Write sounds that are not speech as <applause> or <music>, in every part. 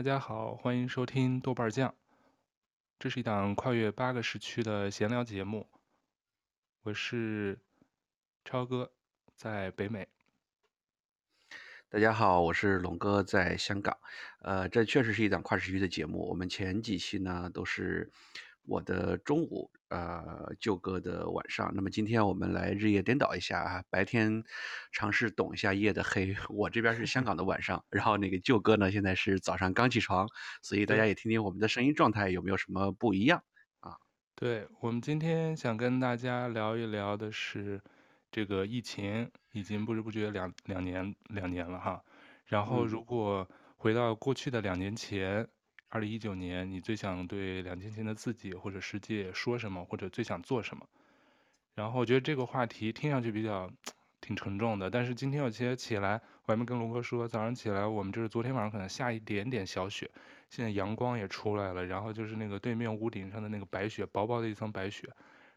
大家好，欢迎收听豆瓣酱。这是一档跨越八个时区的闲聊节目。我是超哥，在北美。大家好，我是龙哥，在香港。呃，这确实是一档跨时区的节目。我们前几期呢都是我的中午，呃，舅哥的晚上。那么今天我们来日夜颠倒一下啊，白天尝试懂一下夜的黑。<laughs> 我这边是香港的晚上，然后那个舅哥呢现在是早上刚起床，所以大家也听听我们的声音状态有没有什么不一样啊？对，我们今天想跟大家聊一聊的是。这个疫情已经不知不觉两两年两年了哈，然后如果回到过去的两年前，二零一九年，你最想对两年前的自己或者世界说什么，或者最想做什么？然后我觉得这个话题听上去比较挺沉重的，但是今天我其实起来，我还没跟龙哥说，早上起来我们就是昨天晚上可能下一点点小雪，现在阳光也出来了，然后就是那个对面屋顶上的那个白雪，薄薄的一层白雪。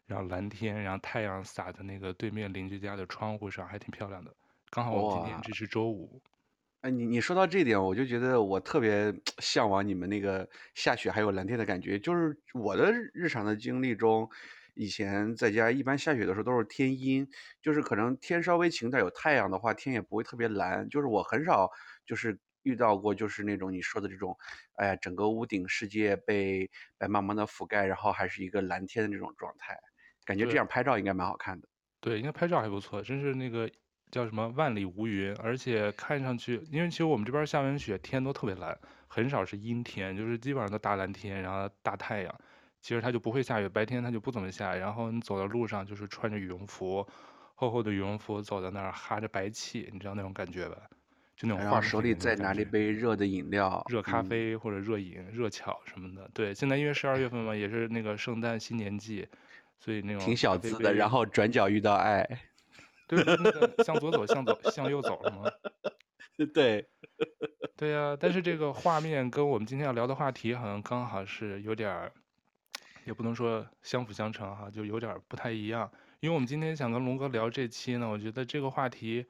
然后蓝天，然后太阳洒在那个对面邻居家的窗户上，还挺漂亮的。刚好我们今天这是周五。哎，你你说到这点，我就觉得我特别向往你们那个下雪还有蓝天的感觉。就是我的日常的经历中，以前在家一般下雪的时候都是天阴，就是可能天稍微晴点有太阳的话，天也不会特别蓝。就是我很少就是。遇到过就是那种你说的这种，哎呀，整个屋顶世界被白茫茫的覆盖，然后还是一个蓝天的这种状态，感觉这样拍照应该蛮好看的。对，应该拍照还不错，真是那个叫什么万里无云，而且看上去，因为其实我们这边下完雪，天都特别蓝，很少是阴天，就是基本上都大蓝天，然后大太阳。其实它就不会下雨，白天它就不怎么下，然后你走在路上就是穿着羽绒服，厚厚的羽绒服走在那儿哈着白气，你知道那种感觉吧？就那种，然后手里再拿一杯热的饮料，热咖啡或者热饮、嗯、热巧什么的。对，现在因为十二月份嘛，也是那个圣诞新年季，所以那种挺小资的。然后转角遇到爱，对，那个向左走，向左，向右走了吗？<laughs> 对，<laughs> 对呀、啊。但是这个画面跟我们今天要聊的话题好像刚好是有点儿，也不能说相辅相成哈，就有点不太一样。因为我们今天想跟龙哥聊这期呢，我觉得这个话题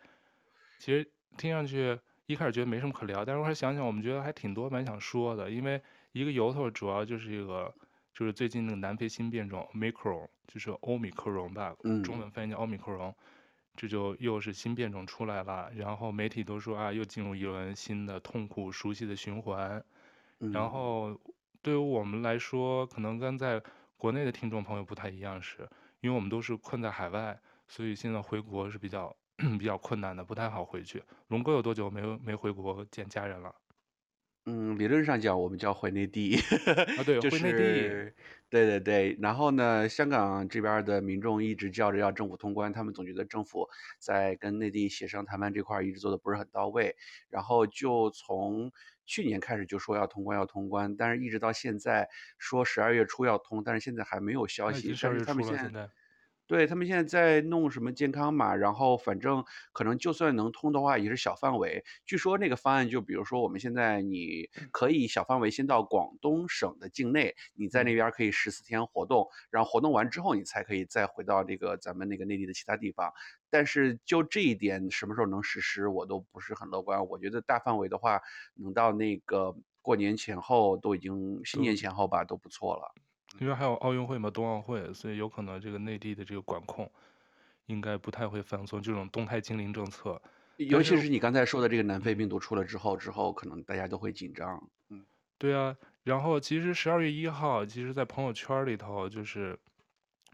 其实。听上去一开始觉得没什么可聊，但是我还想想，我们觉得还挺多蛮想说的。因为一个由头主要就是一个，就是最近那个南非新变种 Omicron，就是欧米克戎吧，中文翻译叫奥米克戎，这就又是新变种出来了。然后媒体都说啊，又进入一轮新的痛苦熟悉的循环。然后对于我们来说，可能跟在国内的听众朋友不太一样，是因为我们都是困在海外，所以现在回国是比较。<clears throat> 比较困难的，不太好回去。龙哥有多久没有没回国见家人了？嗯，理论上讲，我们叫回内地。啊，对，<laughs> 就是、回内地。对对对。然后呢，香港这边的民众一直叫着要政府通关，他们总觉得政府在跟内地协商谈判这块一直做的不是很到位。然后就从去年开始就说要通关要通关，但是一直到现在说十二月初要通，但是现在还没有消息。但是他们现在。对，他们现在在弄什么健康码，然后反正可能就算能通的话，也是小范围。据说那个方案就比如说我们现在你可以小范围先到广东省的境内，你在那边可以十四天活动，然后活动完之后你才可以再回到这个咱们那个内地的其他地方。但是就这一点什么时候能实施，我都不是很乐观。我觉得大范围的话，能到那个过年前后都已经新年前后吧，都不错了。因为还有奥运会嘛，冬奥会，所以有可能这个内地的这个管控应该不太会放松这种动态清零政策。尤其是你刚才说的这个南非病毒出了之后，之后可能大家都会紧张。嗯，对啊。然后其实十二月一号，其实在朋友圈里头就是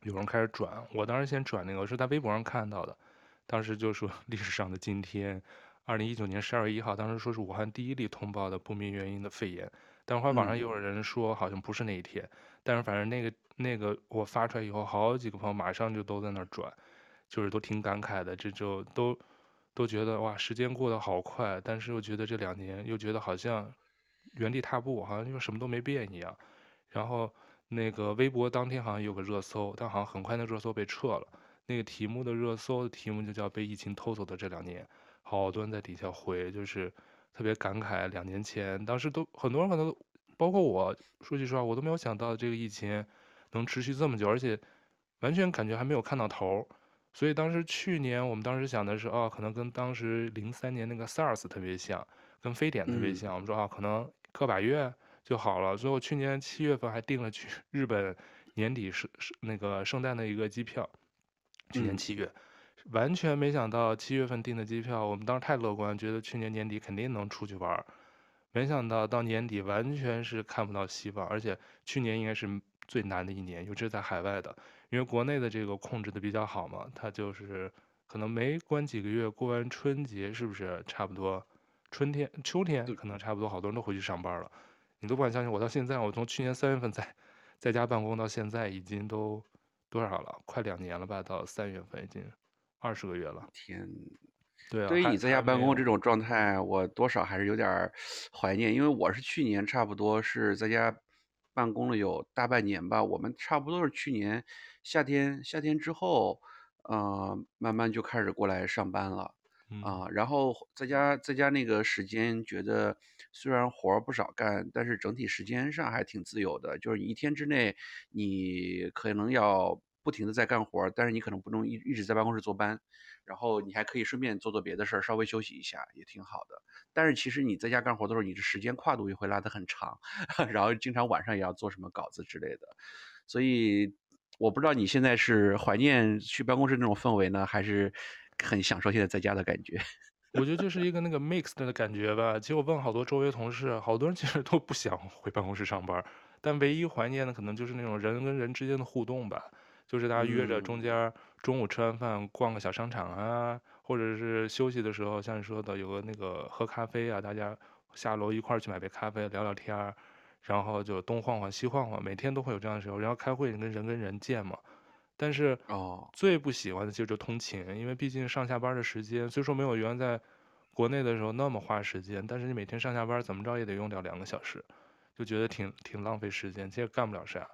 有人开始转，我当时先转那个，我是在微博上看到的，当时就说历史上的今天，二零一九年十二月一号，当时说是武汉第一例通报的不明原因的肺炎。但是后来网上也有人说好像不是那一天，嗯、但是反正那个那个我发出来以后，好几个朋友马上就都在那转，就是都挺感慨的，这就都都觉得哇，时间过得好快，但是又觉得这两年又觉得好像原地踏步，好像就什么都没变一样。然后那个微博当天好像有个热搜，但好像很快那热搜被撤了。那个题目的热搜的题目就叫“被疫情偷走的这两年”，好多人在底下回，就是。特别感慨，两年前当时都很多人可能，包括我，说句实话，我都没有想到这个疫情能持续这么久，而且完全感觉还没有看到头。所以当时去年我们当时想的是，哦，可能跟当时零三年那个 SARS 特别像，跟非典特别像。我们说啊，可能个把月就好了。所以我去年七月份还订了去 <laughs> 日本年底是是那个圣诞的一个机票，去年七月。嗯完全没想到七月份订的机票，我们当时太乐观，觉得去年年底肯定能出去玩。没想到到年底完全是看不到希望，而且去年应该是最难的一年，尤其是在海外的，因为国内的这个控制的比较好嘛，它就是可能没关几个月，过完春节是不是差不多？春天、秋天可能差不多，好多人都回去上班了。你都不敢相信，我到现在，我从去年三月份在在家办公到现在，已经都多少了？快两年了吧？到三月份已经。二十个月了，天，对啊，对于你在家办公这种状态，我多少还是有点怀念，因为我是去年差不多是在家办公了有大半年吧，我们差不多是去年夏天夏天之后，呃，慢慢就开始过来上班了，啊、呃，然后在家在家那个时间觉得虽然活儿不少干，但是整体时间上还挺自由的，就是一天之内你可能要。不停的在干活，但是你可能不用一一直在办公室坐班，然后你还可以顺便做做别的事儿，稍微休息一下也挺好的。但是其实你在家干活的时候，你的时间跨度也会拉得很长，<laughs> 然后经常晚上也要做什么稿子之类的。所以我不知道你现在是怀念去办公室那种氛围呢，还是很享受现在在家的感觉？<laughs> 我觉得就是一个那个 mixed 的感觉吧。其实我问好多周围同事，好多人其实都不想回办公室上班，但唯一怀念的可能就是那种人跟人之间的互动吧。就是大家约着中间中午吃完饭逛个小商场啊，嗯、或者是休息的时候，像你说的有个那个喝咖啡啊，大家下楼一块儿去买杯咖啡聊聊天儿，然后就东晃晃西晃晃，每天都会有这样的时候。然后开会跟人跟人见嘛，但是哦，最不喜欢的其实就通勤，因为毕竟上下班的时间虽说没有原来在国内的时候那么花时间，但是你每天上下班怎么着也得用掉两个小时，就觉得挺挺浪费时间，其实干不了啥。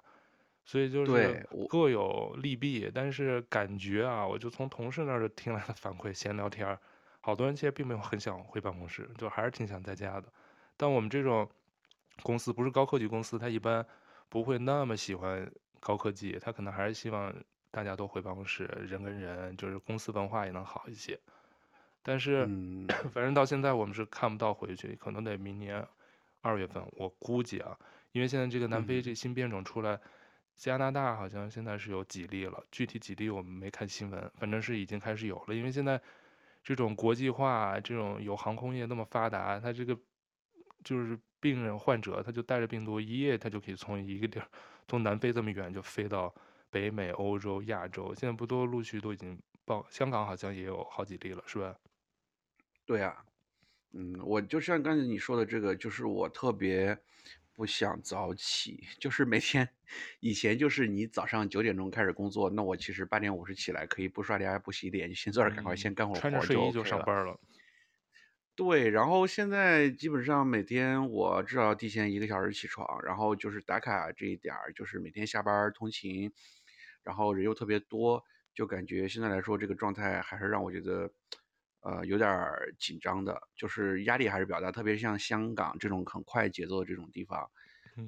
所以就是各有利弊，但是感觉啊，我就从同事那儿听来的反馈，闲聊天儿，好多人其实并没有很想回办公室，就还是挺想在家的。但我们这种公司不是高科技公司，他一般不会那么喜欢高科技，他可能还是希望大家都回办公室，人跟人就是公司文化也能好一些。但是 <clears throat> 反正到现在我们是看不到回去，可能得明年二月份，我估计啊，因为现在这个南非这新变种出来。加拿大好像现在是有几例了，具体几例我们没看新闻，反正是已经开始有了。因为现在这种国际化，这种有航空业那么发达，它这个就是病人患者，他就带着病毒一夜，他就可以从一个地儿，从南非这么远就飞到北美、欧洲、亚洲。现在不都陆续都已经报，香港好像也有好几例了，是吧？对呀，嗯，我就像刚才你说的这个，就是我特别。不想早起，就是每天，以前就是你早上九点钟开始工作，那我其实八点五十起来，可以不刷牙不洗脸，就先坐这儿赶快先干会儿活，穿着睡衣就上班了。对，然后现在基本上每天我至少要提前一个小时起床，然后就是打卡这一点儿，就是每天下班通勤，然后人又特别多，就感觉现在来说这个状态还是让我觉得。呃，有点紧张的，就是压力还是比较大，特别像香港这种很快节奏的这种地方，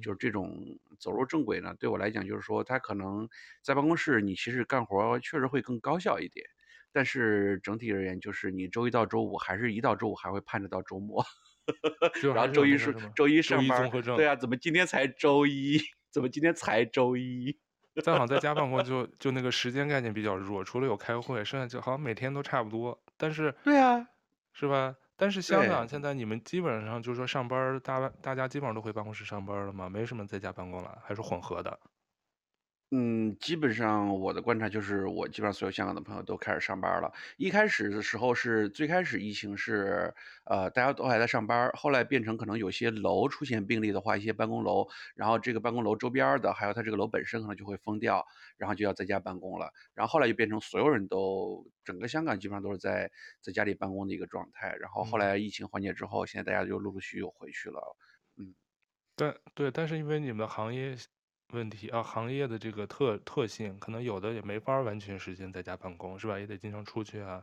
就是这种走入正轨呢，对我来讲就是说，他可能在办公室你其实干活确实会更高效一点，但是整体而言，就是你周一到周五还是一到周五还会盼着到周末，<laughs> 然后周一是周一上班，对啊，怎么今天才周一？怎么今天才周一？再好在家办公就就那个时间概念比较弱，除了有开会，剩下就好像每天都差不多。但是对啊，是吧？但是香港现在你们基本上就是说上班，大大家基本上都回办公室上班了吗？没什么在家办公了，还是混合的？嗯，基本上我的观察就是，我基本上所有香港的朋友都开始上班了。一开始的时候是最开始疫情是，呃，大家都还在上班，后来变成可能有些楼出现病例的话，一些办公楼，然后这个办公楼周边的，还有它这个楼本身可能就会封掉，然后就要在家办公了。然后后来就变成所有人都，整个香港基本上都是在在家里办公的一个状态。然后后来疫情缓解之后，现在大家就陆陆续续又回去了。嗯，但对，但是因为你们的行业。问题啊，行业的这个特特性，可能有的也没法完全实现在家办公，是吧？也得经常出去啊，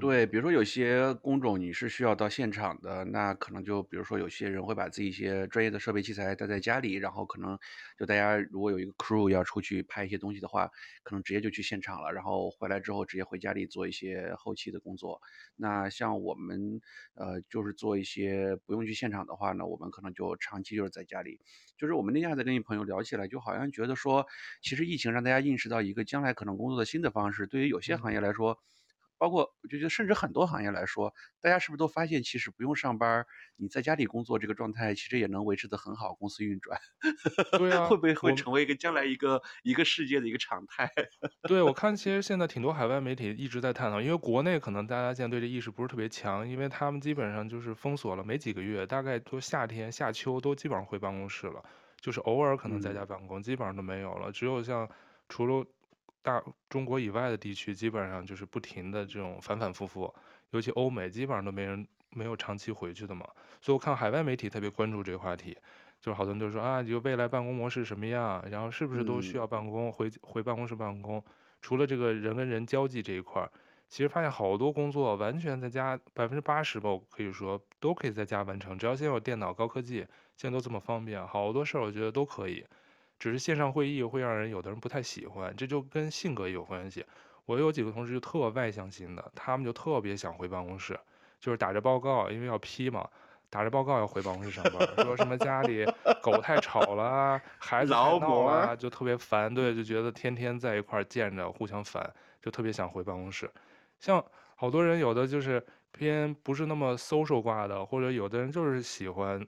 对，比如说有些工种你是需要到现场的，那可能就比如说有些人会把自己一些专业的设备器材带在家里，然后可能就大家如果有一个 crew 要出去拍一些东西的话，可能直接就去现场了，然后回来之后直接回家里做一些后期的工作。那像我们呃就是做一些不用去现场的话呢，我们可能就长期就是在家里。就是我们那天还在跟一朋友聊起来，就好像觉得说，其实疫情让大家意识到一个将来可能工作的新的方式，对于有些行业来说。嗯包括我就觉得，甚至很多行业来说，大家是不是都发现，其实不用上班，你在家里工作这个状态，其实也能维持得很好，公司运转。<laughs> 对啊，会不会会成为一个将来一个一个世界的一个常态？<laughs> 对，我看其实现在挺多海外媒体一直在探讨，因为国内可能大家现在对这意识不是特别强，因为他们基本上就是封锁了没几个月，大概都夏天、夏秋都基本上回办公室了，就是偶尔可能在家办公，嗯、基本上都没有了，只有像除了。大中国以外的地区基本上就是不停的这种反反复复，尤其欧美基本上都没人没有长期回去的嘛，所以我看海外媒体特别关注这个话题，就是好多人都说啊，就未来办公模式什么样，然后是不是都需要办公回回办公室办公？除了这个人跟人交际这一块儿，其实发现好多工作完全在家，百分之八十吧，我可以说都可以在家完成，只要现在有电脑、高科技，现在都这么方便，好多事儿我觉得都可以。只是线上会议会让人有的人不太喜欢，这就跟性格也有关系。我有几个同事就特外向型的，他们就特别想回办公室，就是打着报告，因为要批嘛，打着报告要回办公室上班，说什么家里 <laughs> 狗太吵了，孩子太闹了，就特别烦，对，就觉得天天在一块儿见着互相烦，就特别想回办公室。像好多人有的就是偏不是那么 social 挂的，或者有的人就是喜欢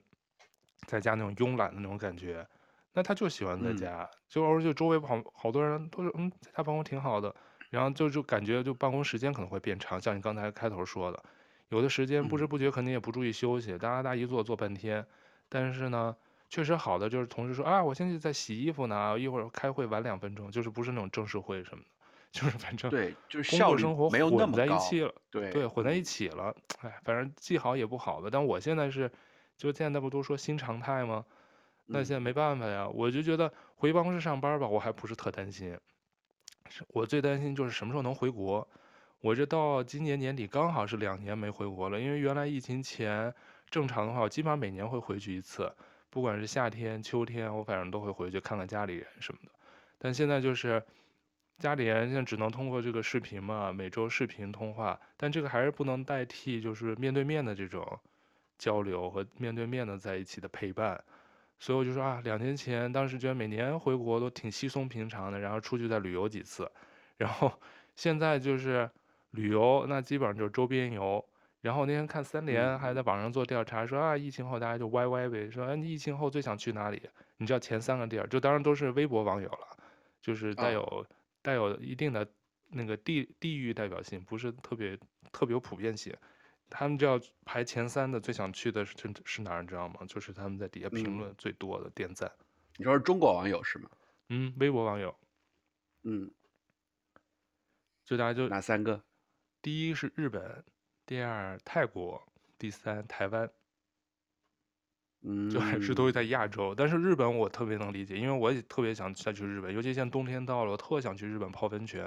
在家那种慵懒的那种感觉。那他就喜欢在家，嗯、就而且周围好好多人都是嗯，在家办公挺好的，然后就就感觉就办公时间可能会变长，像你刚才开头说的，有的时间不知不觉肯定也不注意休息，哒哒哒一坐坐半天，但是呢，确实好的就是同事说啊，我现在在洗衣服呢，一会儿开会晚两分钟，就是不是那种正式会什么的，就是反正对，就是工作生活混在一起了，对对，混在一起了，哎，反正既好也不好吧，但我现在是，就现在不都说新常态吗？那现在没办法呀，我就觉得回办公室上班吧，我还不是特担心。我最担心就是什么时候能回国。我这到今年年底刚好是两年没回国了，因为原来疫情前正常的话，我基本上每年会回去一次，不管是夏天、秋天，我反正都会回去看看家里人什么的。但现在就是家里人现在只能通过这个视频嘛，每周视频通话，但这个还是不能代替就是面对面的这种交流和面对面的在一起的陪伴。所以我就说啊，两年前当时觉得每年回国都挺稀松平常的，然后出去再旅游几次，然后现在就是旅游，那基本上就是周边游。然后那天看三联还在网上做调查，说啊，疫情后大家就歪歪呗，说哎，你疫情后最想去哪里？你知道前三个地儿，就当然都是微博网友了，就是带有带有一定的那个地地域代表性，不是特别特别有普遍性。他们就要排前三的，最想去的是是哪儿，你知道吗？就是他们在底下评论最多的点赞。嗯、你说是中国网友是吗？嗯，微博网友。嗯，就大家就哪三个？第一是日本，第二泰国，第三台湾。嗯，就还是都是在亚洲。但是日本我特别能理解，因为我也特别想再去日本，尤其现在冬天到了，我特想去日本泡温泉。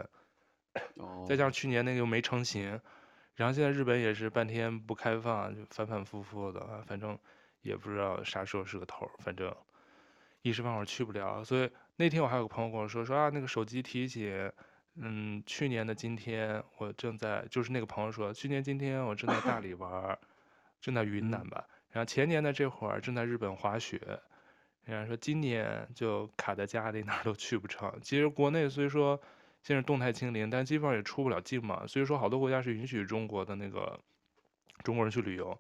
哦。再加上去年那个又没成行。然后现在日本也是半天不开放，就反反复复的，反正也不知道啥时候是个头，反正一时半会儿去不了。所以那天我还有个朋友跟我说说啊，那个手机提醒，嗯，去年的今天我正在，就是那个朋友说，去年今天我正在大理玩，正在云南吧。然后前年的这会儿正在日本滑雪。人家说今年就卡在家里，哪儿都去不成。其实国内虽说。现在动态清零，但基本上也出不了境嘛。所以说，好多国家是允许中国的那个中国人去旅游，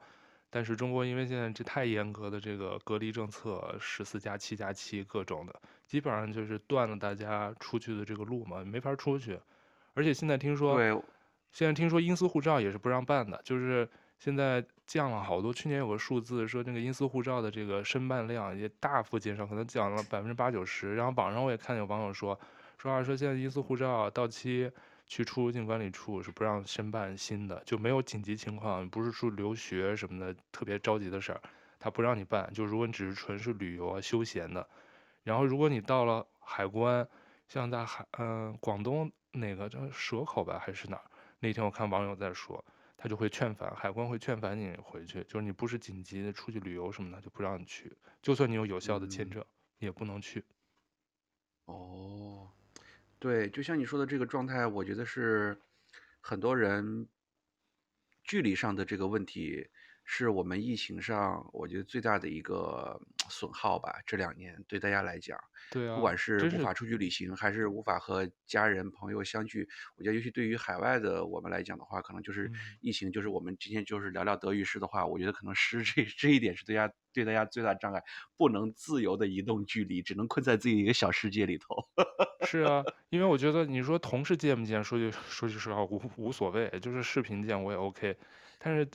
但是中国因为现在这太严格的这个隔离政策，十四加七加七各种的，基本上就是断了大家出去的这个路嘛，没法出去。而且现在听说，现在听说因私护照也是不让办的，就是现在降了好多。去年有个数字说，那个因私护照的这个申办量也大幅减少，可能降了百分之八九十。然后网上我也看有网友说。说话说，现在阴司护照到期，去出入境管理处是不让申办新的，就没有紧急情况，不是说留学什么的特别着急的事儿，他不让你办。就如果你只是纯是旅游啊、休闲的，然后如果你到了海关，像在海嗯广东哪个叫蛇口吧还是哪儿，那天我看网友在说，他就会劝返，海关会劝返你回去，就是你不是紧急的出去旅游什么的，就不让你去，就算你有有效的签证，嗯、也不能去。哦，对，就像你说的这个状态，我觉得是很多人距离上的这个问题。是我们疫情上，我觉得最大的一个损耗吧。这两年对大家来讲，对啊，不管是无法出去旅行，还是无法和家人朋友相聚，我觉得尤其对于海外的我们来讲的话，可能就是疫情，就是我们今天就是聊聊德语诗的话，我觉得可能是这这一点是对大家对大家最大障碍，不能自由的移动距离，只能困在自己一个小世界里头。<laughs> 是啊，因为我觉得你说同事见不见，说句说句实话无无所谓，就是视频见我也 OK，但是。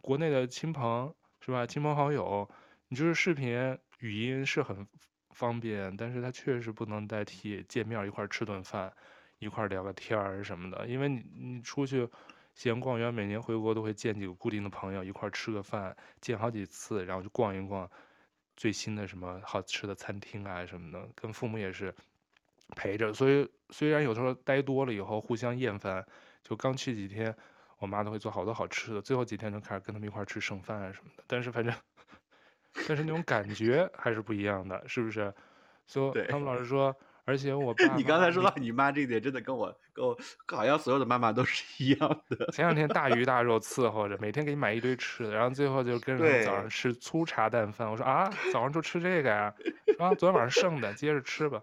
国内的亲朋是吧？亲朋好友，你就是视频语音是很方便，但是它确实不能代替见面一块儿吃顿饭，一块儿聊个天儿什么的。因为你你出去闲逛园，每年回国都会见几个固定的朋友，一块儿吃个饭，见好几次，然后就逛一逛最新的什么好吃的餐厅啊什么的。跟父母也是陪着，所以虽然有时候待多了以后互相厌烦，就刚去几天。我妈都会做好多好吃的，最后几天就开始跟他们一块儿吃剩饭啊什么的。但是反正，但是那种感觉还是不一样的，是不是？所以他们老师说，而且我 <laughs> 爸，你刚才说到你妈这一点，真的跟我跟我好像所有的妈妈都是一样的。前两天大鱼大肉 <laughs> 伺候着，每天给你买一堆吃的，然后最后就跟着早上吃粗茶淡饭。我说啊，早上就吃这个呀？啊，昨天晚上剩的，接着吃吧。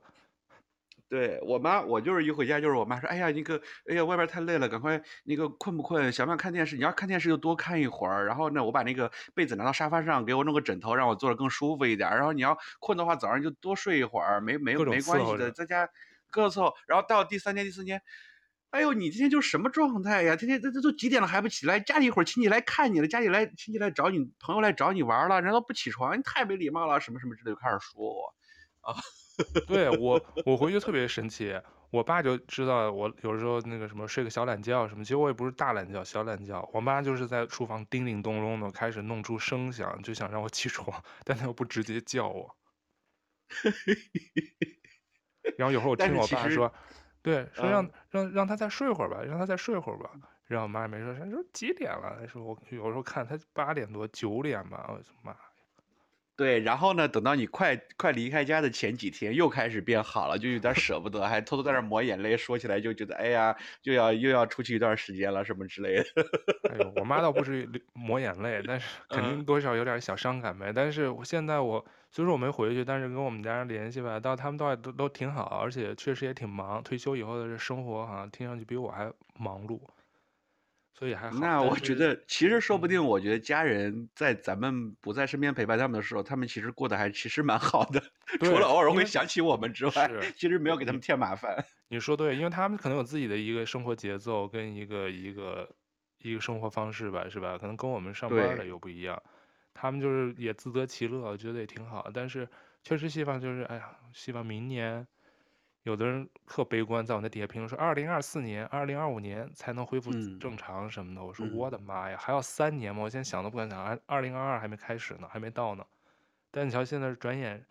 对我妈，我就是一回家就是我妈说，哎呀，那个，哎呀，外边太累了，赶快那个困不困？想不想看电视？你要看电视就多看一会儿。然后呢，我把那个被子拿到沙发上，给我弄个枕头，让我坐着更舒服一点。然后你要困的话，早上就多睡一会儿，没没没关系的，在家各凑。然后到第三天、第四天，哎呦，你今天就什么状态呀？天天这这都几点了还不起来？家里一会儿亲戚来看你了，家里来亲戚来找你，朋友来找你玩了，人都不起床，你太没礼貌了，什么什么之类就开始说我啊。<laughs> 对我，我回去特别神奇，我爸就知道我有时候那个什么睡个小懒觉什么，其实我也不是大懒觉，小懒觉。我妈就是在厨房叮叮咚咚的开始弄出声响，就想让我起床，但她又不直接叫我。<laughs> 然后有时候我听我爸说，对，<laughs> 说让让让他再睡会儿吧，让他再睡会儿吧。然后我妈也没说，说几点了？说我有时候看他八点多九点吧，我的妈。对，然后呢，等到你快快离开家的前几天，又开始变好了，就有点舍不得，还偷偷在那抹眼泪，说起来就觉得，哎呀，又要又要出去一段时间了，什么之类的。哎呦，我妈倒不 <laughs> 至于抹眼泪，但是肯定多少有点小伤感呗。嗯、但是我现在我虽说我没回去，但是跟我们家人联系吧，到他们倒都都挺好，而且确实也挺忙。退休以后的这生活好像听上去比我还忙碌。所以还好。那我觉得，其实说不定，我觉得家人在咱们不在身边陪伴他们的时候，他们其实过得还其实蛮好的。<laughs> 除了偶尔会想起我们之外，其实没有给他们添麻烦。你说对，因为他们可能有自己的一个生活节奏跟一个一个一个生活方式吧，是吧？可能跟我们上班的又不一样。他们就是也自得其乐，我觉得也挺好。但是确实希望就是，哎呀，希望明年。有的人特悲观，在我那底下评论说，二零二四年、二零二五年才能恢复正常什么的。嗯、我说我的妈呀，还要三年吗？我现在想都不敢想，二零二二还没开始呢，还没到呢。但你瞧，现在转眼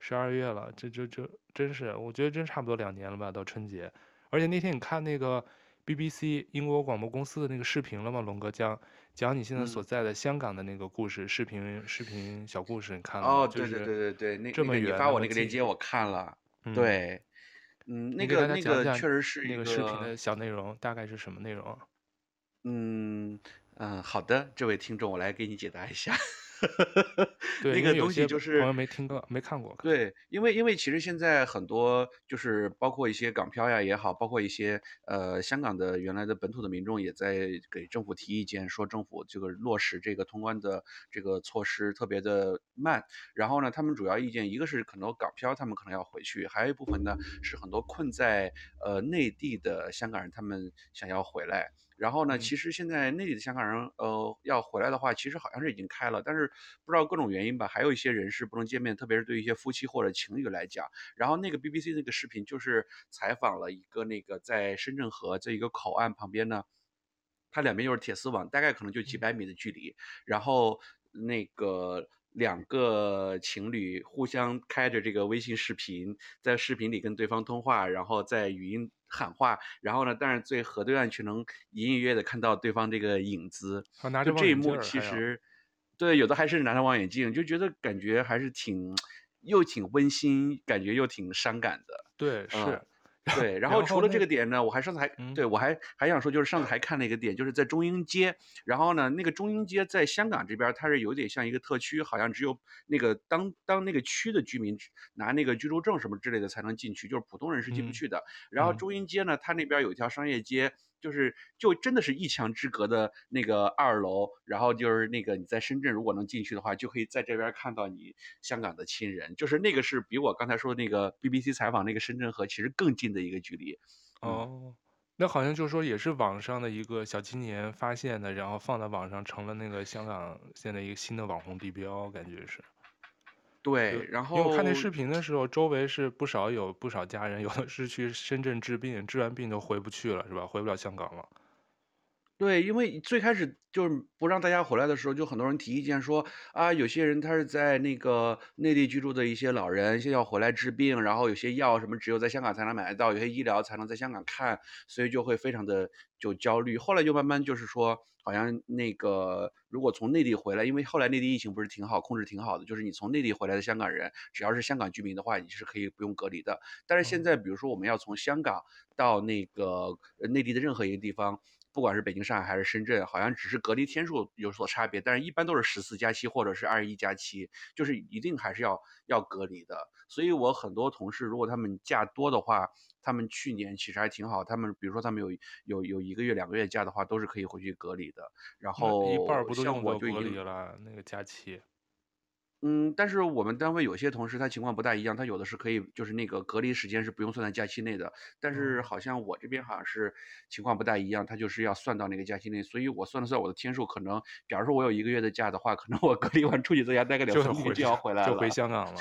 十二月了，这这这真是，我觉得真差不多两年了吧，到春节。而且那天你看那个 BBC 英国广播公司的那个视频了吗？龙哥讲讲你现在所在的香港的那个故事，嗯、视频视频小故事，你看了吗？哦，对对对对对，那这么远，你发我那个链接我看了，嗯、对。嗯，那个那个确实是那个视频的小内容，大概是什么内容？嗯嗯，好的，这位听众，我来给你解答一下。<laughs> 对，那个东西就是朋友没听过、没看过。对，因为因为其实现在很多就是包括一些港漂呀也好，包括一些呃香港的原来的本土的民众也在给政府提意见，说政府这个落实这个通关的这个措施特别的慢。然后呢，他们主要意见一个是可能港漂他们可能要回去，还有一部分呢是很多困在呃内地的香港人他们想要回来。然后呢，其实现在内地的香港人，呃，要回来的话，其实好像是已经开了，但是不知道各种原因吧，还有一些人是不能见面，特别是对一些夫妻或者情侣来讲。然后那个 BBC 那个视频就是采访了一个那个在深圳河这一个口岸旁边呢，它两边就是铁丝网，大概可能就几百米的距离，然后那个。两个情侣互相开着这个微信视频，在视频里跟对方通话，然后在语音喊话，然后呢，但是最河对岸却能隐隐约约的看到对方这个影子。就这一幕其实，对，有的还是拿着望远镜，就觉得感觉还是挺又挺温馨，感觉又挺伤感的。对，是。嗯对，然后除了这个点呢，我还上次还、嗯、对我还还想说，就是上次还看了一个点，就是在中英街。然后呢，那个中英街在香港这边，它是有点像一个特区，好像只有那个当当那个区的居民拿那个居住证什么之类的才能进去，就是普通人是进不去的。嗯、然后中英街呢，它那边有一条商业街。就是就真的是一墙之隔的那个二楼，然后就是那个你在深圳如果能进去的话，就可以在这边看到你香港的亲人，就是那个是比我刚才说的那个 BBC 采访那个深圳河其实更近的一个距离。哦，那好像就是说也是网上的一个小青年发现的，然后放在网上成了那个香港现在一个新的网红地标，感觉是。对，然后因为我看那视频的时候，周围是不少有不少家人，有的是去深圳治病，治完病就回不去了，是吧？回不了香港了。对，因为最开始就是不让大家回来的时候，就很多人提意见说啊，有些人他是在那个内地居住的一些老人，现在要回来治病，然后有些药什么只有在香港才能买得到，有些医疗才能在香港看，所以就会非常的就焦虑。后来就慢慢就是说，好像那个如果从内地回来，因为后来内地疫情不是挺好，控制挺好的，就是你从内地回来的香港人，只要是香港居民的话，你是可以不用隔离的。但是现在，比如说我们要从香港到那个内地的任何一个地方。不管是北京、上海还是深圳，好像只是隔离天数有所差别，但是一般都是十四加七或者是二十一加七，就是一定还是要要隔离的。所以我很多同事，如果他们假多的话，他们去年其实还挺好，他们比如说他们有有有一个月、两个月假的话，都是可以回去隔离的。然后一半不都用作隔离了，那个假期。嗯，但是我们单位有些同事他情况不大一样，他有的是可以，就是那个隔离时间是不用算在假期内的。但是好像我这边好像是情况不大一样，他就是要算到那个假期内。所以我算了算我的天数，可能假如说我有一个月的假的话，可能我隔离完出去在家待个两三天就要回来了，就回香港了。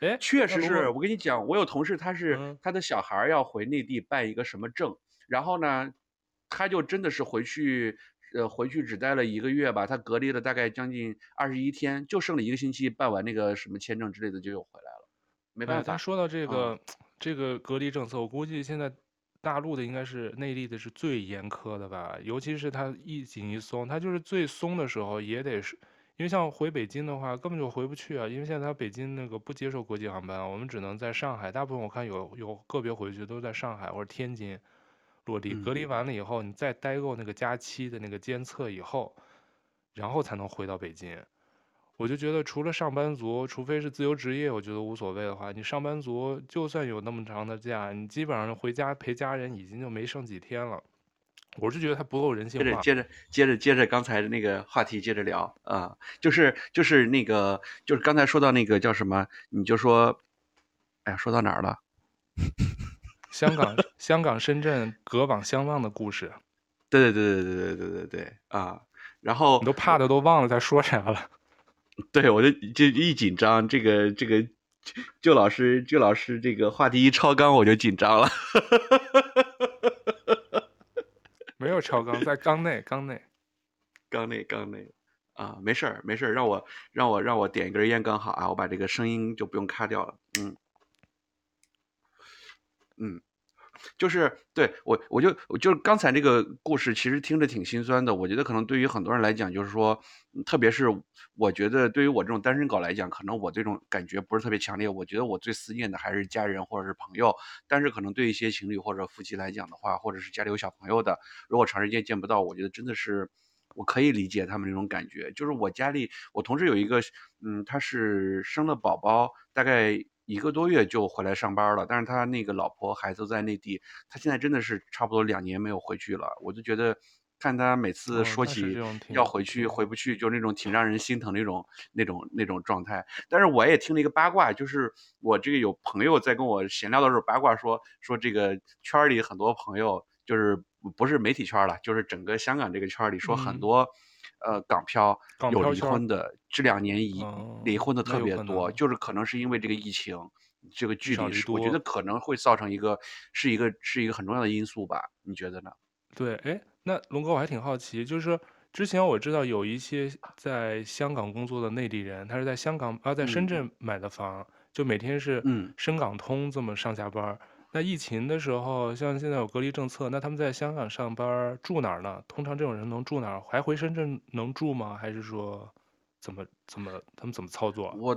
哎，确实是我跟你讲，我有同事他是他的小孩要回内地办一个什么证，然后呢，他就真的是回去。呃，回去只待了一个月吧，他隔离了大概将近二十一天，就剩了一个星期办完那个什么签证之类的就又回来了，没办法。他说到这个、嗯、这个隔离政策，我估计现在大陆的应该是内地的是最严苛的吧，尤其是他一紧一松，他就是最松的时候也得是，因为像回北京的话根本就回不去啊，因为现在他北京那个不接受国际航班，我们只能在上海，大部分我看有有个别回去都在上海或者天津。落地隔离完了以后，你再待够那个假期的那个监测以后，然后才能回到北京。我就觉得，除了上班族，除非是自由职业，我觉得无所谓的话，你上班族就算有那么长的假，你基本上回家陪家人已经就没剩几天了。我是觉得他不够人性化。接着接着接着接着刚才的那个话题接着聊啊，就是就是那个就是刚才说到那个叫什么，你就说，哎呀，说到哪儿了？香港，香港，深圳隔网相望的故事。<laughs> 对对对对对对对对对啊！然后你都怕的都忘了在说啥了。<laughs> 对，我就就一紧张，这个这个旧老师旧老师这个话题一超纲，我就紧张了。<laughs> 没有超纲，在纲内纲内纲内纲内啊！没事儿没事儿，让我让我让我点一根烟刚好啊！我把这个声音就不用卡掉了。嗯嗯。就是对我，我就我就刚才这个故事，其实听着挺心酸的。我觉得可能对于很多人来讲，就是说，特别是我觉得对于我这种单身狗来讲，可能我这种感觉不是特别强烈。我觉得我最思念的还是家人或者是朋友。但是可能对一些情侣或者夫妻来讲的话，或者是家里有小朋友的，如果长时间见不到，我觉得真的是我可以理解他们那种感觉。就是我家里，我同事有一个，嗯，他是生了宝宝，大概。一个多月就回来上班了，但是他那个老婆孩子都在内地，他现在真的是差不多两年没有回去了。我就觉得，看他每次说起要回去回不去，就那种挺让人心疼的那种那种那种状态。但是我也听了一个八卦，就是我这个有朋友在跟我闲聊的时候八卦说，说这个圈里很多朋友就是不是媒体圈了，就是整个香港这个圈里说很多。嗯呃，港漂有离婚的，这两年已离婚的特别多，就是可能是因为这个疫情，这个距离，我觉得可能会造成一个，是一个是一个很重要的因素吧？你觉得呢？对，哎，那龙哥我还挺好奇，就是说之前我知道有一些在香港工作的内地人，他是在香港啊，在深圳买的房，嗯、就每天是深港通这么上下班，那疫情的时候，像现在有隔离政策，那他们在香港上班住哪儿呢？通常这种人能住哪儿？还回深圳能住吗？还是说怎么怎么他们怎么操作？我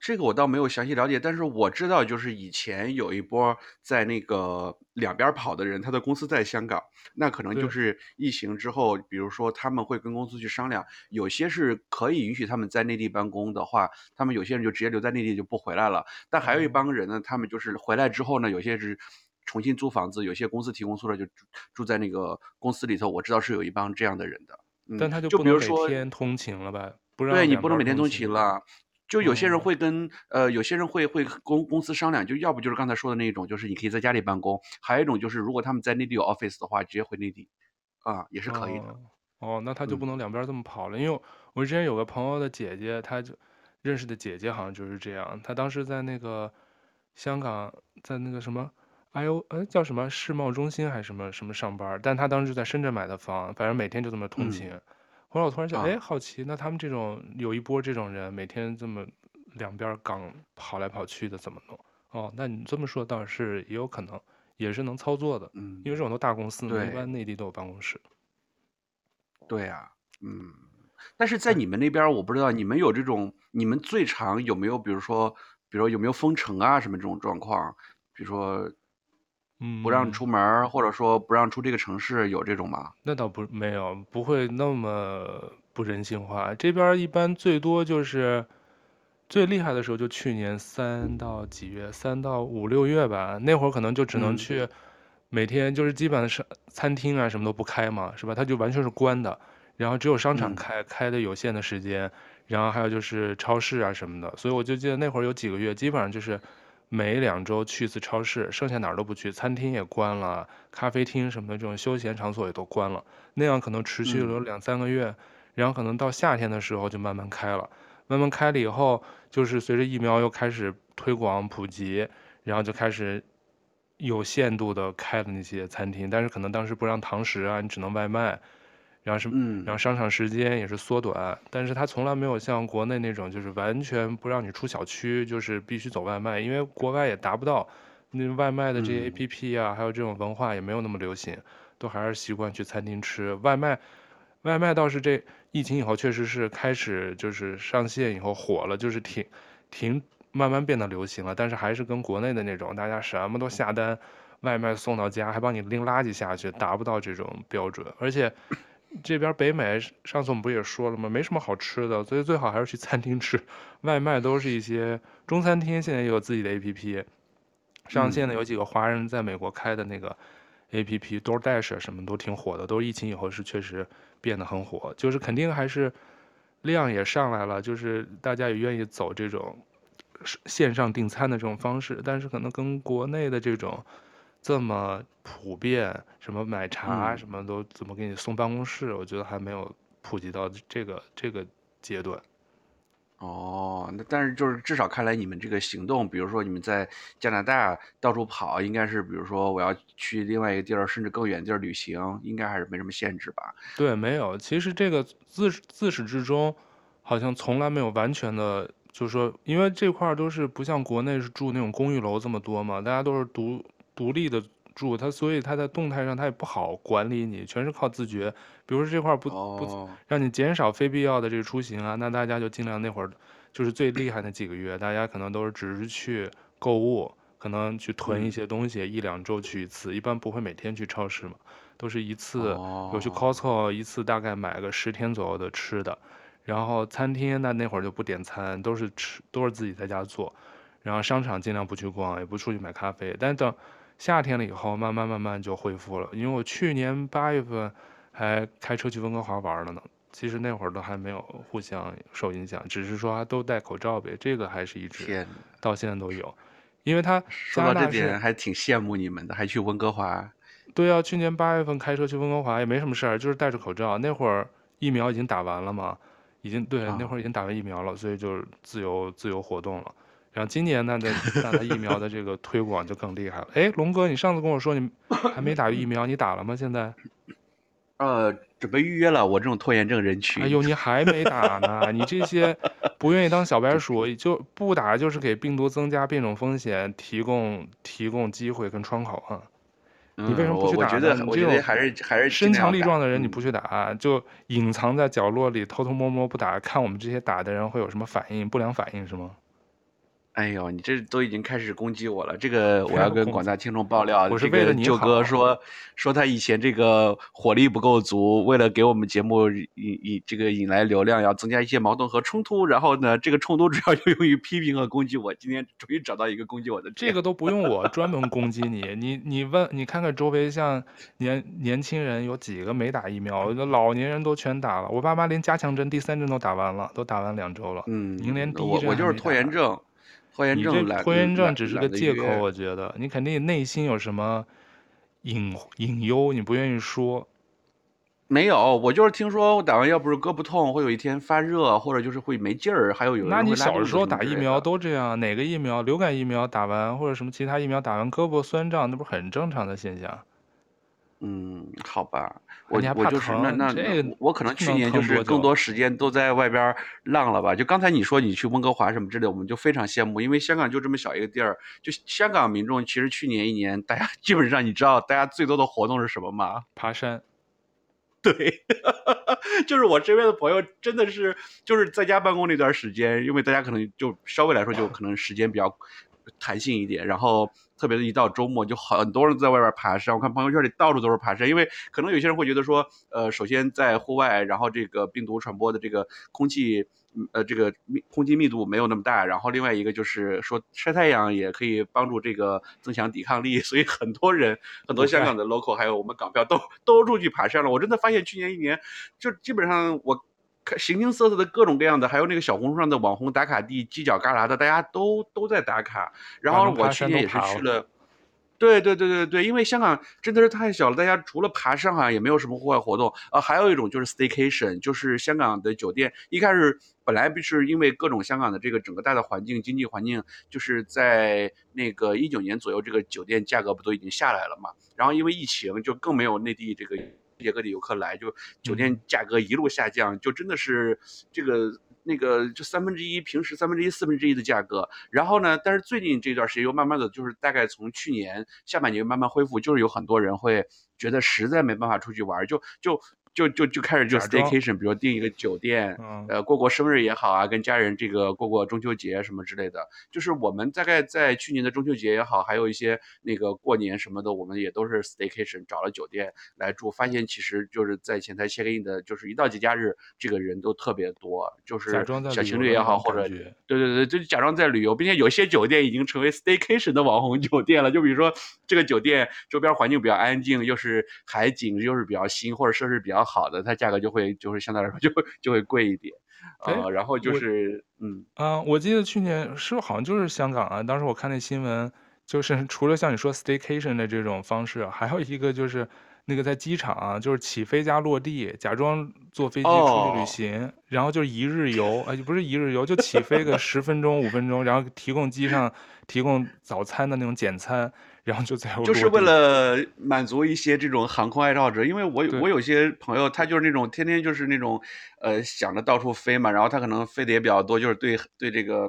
这个我倒没有详细了解，但是我知道就是以前有一波在那个两边跑的人，他的公司在香港，那可能就是疫情之后，比如说他们会跟公司去商量，有些是可以允许他们在内地办公的话，他们有些人就直接留在内地就不回来了。但还有一帮人呢，他们就是回来之后呢，有些是重新租房子，有些公司提供宿舍就住住在那个公司里头。我知道是有一帮这样的人的。嗯，但他就不能每天通勤了吧？对你不能每天通勤了。就有些人会跟、嗯、呃，有些人会会公公司商量，就要不就是刚才说的那一种，就是你可以在家里办公；还有一种就是如果他们在内地有 office 的话，直接回内地，啊，也是可以的。哦，哦，那他就不能两边这么跑了，嗯、因为我之前有个朋友的姐姐，她就认识的姐姐好像就是这样，她当时在那个香港，在那个什么哎呦呃叫什么世贸中心还是什么什么上班，但她当时在深圳买的房，反正每天就这么通勤。嗯后来我突然想，哎，好奇，那他们这种有一波这种人，每天这么两边岗跑来跑去的，怎么弄？哦，那你这么说倒是也有可能，也是能操作的。嗯，因为这种都大公司，一般内地都有办公室。对呀，嗯。但是在你们那边，我不知道你们有这种，你们最长有没有，比如说，比如说有没有封城啊什么这种状况？比如说。嗯，不让出门，或者说不让出这个城市，有这种吗？那倒不没有，不会那么不人性化。这边一般最多就是最厉害的时候，就去年三到几月，三到五六月吧。那会儿可能就只能去，每天就是基本上餐厅啊什么都不开嘛，是吧？它就完全是关的，然后只有商场开，开的有限的时间，然后还有就是超市啊什么的。所以我就记得那会儿有几个月，基本上就是。每两周去一次超市，剩下哪儿都不去，餐厅也关了，咖啡厅什么的这种休闲场所也都关了。那样可能持续了两三个月，然后可能到夏天的时候就慢慢开了，慢慢开了以后，就是随着疫苗又开始推广普及，然后就开始有限度的开了那些餐厅，但是可能当时不让堂食啊，你只能外卖。然后是，然后商场时间也是缩短，但是他从来没有像国内那种，就是完全不让你出小区，就是必须走外卖，因为国外也达不到，那外卖的这些 APP 啊，还有这种文化也没有那么流行，都还是习惯去餐厅吃外卖。外卖倒是这疫情以后确实是开始就是上线以后火了，就是挺挺慢慢变得流行了，但是还是跟国内的那种，大家什么都下单，外卖送到家还帮你拎垃圾下去，达不到这种标准，而且。这边北美，上次我们不也说了吗？没什么好吃的，所以最好还是去餐厅吃。外卖都是一些中餐厅，现在也有自己的 APP。上线的有几个华人在美国开的那个 APP，DoorDash 什么都挺火的，都是疫情以后是确实变得很火。就是肯定还是量也上来了，就是大家也愿意走这种线上订餐的这种方式，但是可能跟国内的这种。这么普遍，什么买茶什么都怎么给你送办公室？嗯、我觉得还没有普及到这个这个阶段。哦，那但是就是至少看来你们这个行动，比如说你们在加拿大到处跑，应该是比如说我要去另外一个地儿，甚至更远地儿旅行，应该还是没什么限制吧？对，没有。其实这个自自始至终，好像从来没有完全的，就是说，因为这块儿都是不像国内是住那种公寓楼这么多嘛，大家都是独。独立的住，他所以他在动态上他也不好管理你，全是靠自觉。比如说这块不不让你减少非必要的这个出行啊，那大家就尽量那会儿就是最厉害的几个月，大家可能都是只是去购物，可能去囤一些东西，一两周去一次，一般不会每天去超市嘛，都是一次有去 Costco 一次大概买个十天左右的吃的，然后餐厅那那会儿就不点餐，都是吃都是自己在家做，然后商场尽量不去逛，也不出去买咖啡，但等。夏天了以后，慢慢慢慢就恢复了。因为我去年八月份还开车去温哥华玩了呢。其实那会儿都还没有互相受影响，只是说都戴口罩呗。这个还是一直到现在都有。因为他说到这点，还挺羡慕你们的，还去温哥华。对啊，去年八月份开车去温哥华也没什么事儿，就是戴着口罩。那会儿疫苗已经打完了嘛，已经对，那会儿已经打完疫苗了，所以就自由自由活动了。然后今年呢，<laughs> 的那他疫苗的这个推广就更厉害了。哎，龙哥，你上次跟我说你 <laughs> 还没打疫苗，你打了吗？现在？呃，准备预约了，我这种拖延症人群。哎呦，你还没打呢！你这些不愿意当小白鼠，就不打就是给病毒增加变种风险，提供提供机会跟窗口啊。你为什么不去打呢？我觉得，我觉得还是还是身强力壮的人，你不去打，就隐藏在角落里偷偷摸摸不打，看我们这些打的人会有什么反应，不良反应是吗？哎呦，你这都已经开始攻击我了，这个我要跟广大听众爆料。我是为了你好。这个旧哥说说他以前这个火力不够足，为了给我们节目引引这个引来流量，要增加一些矛盾和冲突。然后呢，这个冲突主要就用于批评和攻击我。今天终于找到一个攻击我的。这个都不用我 <laughs> 专门攻击你，你你问你看看周围像年年轻人有几个没打疫苗，老年人都全打了。我爸妈连加强针第三针都打完了，都打完两周了。嗯，您连第一针我我就是拖延症。拖延症，你这拖延症只是个借口，我觉得你肯定内心有什么隐隐忧，你不愿意说。没有，我就是听说我打完药不是胳膊痛，会有一天发热，或者就是会没劲儿，还有有。那你小时候打疫苗都这样？哪个疫苗？流感疫苗打完或者什么其他疫苗打完胳膊酸胀，那不是很正常的现象？嗯，好吧，我我就是那那我可能去年就是更多时间都在外边浪了吧。就刚才你说你去温哥华什么之类，我们就非常羡慕，因为香港就这么小一个地儿，就香港民众其实去年一年大家 <laughs> 基本上你知道大家最多的活动是什么吗？爬山。<laughs> 对，<laughs> 就是我身边的朋友真的是就是在家办公那段时间，因为大家可能就稍微来说就可能时间比较弹性一点，然后。特别是一到周末，就很多人在外边爬山。我看朋友圈里到处都是爬山，因为可能有些人会觉得说，呃，首先在户外，然后这个病毒传播的这个空气，呃，这个密空气密度没有那么大。然后另外一个就是说晒太阳也可以帮助这个增强抵抗力，所以很多人，很多香港的 local 还有我们港漂都都出去爬山了。我真的发现去年一年，就基本上我。形形色色的各种各样的，还有那个小红书上的网红打卡地，犄角旮旯的，大家都都在打卡。然后我去年也是去了，对对对对对，因为香港真的是太小了，大家除了爬山好像也没有什么户外活动。呃，还有一种就是 staycation，就是香港的酒店一开始本来不是因为各种香港的这个整个大的环境经济环境，就是在那个一九年左右，这个酒店价格不都已经下来了嘛？然后因为疫情，就更没有内地这个。世界各地游客来，就酒店价格一路下降，就真的是这个那个就三分之一，平时三分之一、四分之一的价格。然后呢，但是最近这段时间又慢慢的就是大概从去年下半年慢慢恢复，就是有很多人会觉得实在没办法出去玩，就就。就就就开始就 staycation，比如订一个酒店，呃，过过生日也好啊，跟家人这个过过中秋节什么之类的。就是我们大概在去年的中秋节也好，还有一些那个过年什么的，我们也都是 staycation 找了酒店来住，发现其实就是在前台 check in 的，就是一到节假日，这个人都特别多，就是小情侣也好，或者对对对，就假装在旅游，并且有些酒店已经成为 staycation 的网红酒店了。就比如说这个酒店周边环境比较安静，又是海景，又是比较新，或者设施比较。好的，它价格就会就是相对来说就会就会贵一点，呃，然后就是嗯啊，我记得去年是好像就是香港啊，当时我看那新闻，就是 <laughs> 除了像你说 staycation 的这种方式，还有一个就是那个在机场啊，就是起飞加落地，假装坐飞机出去旅行，哦、然后就是一日游，<laughs> 哎，不是一日游，就起飞个十分钟五分钟，然后提供机上提供早餐的那种简餐。然后就在就是为了满足一些这种航空爱好者，因为我有我有些朋友，他就是那种天天就是那种，呃，想着到处飞嘛，然后他可能飞的也比较多，就是对对这个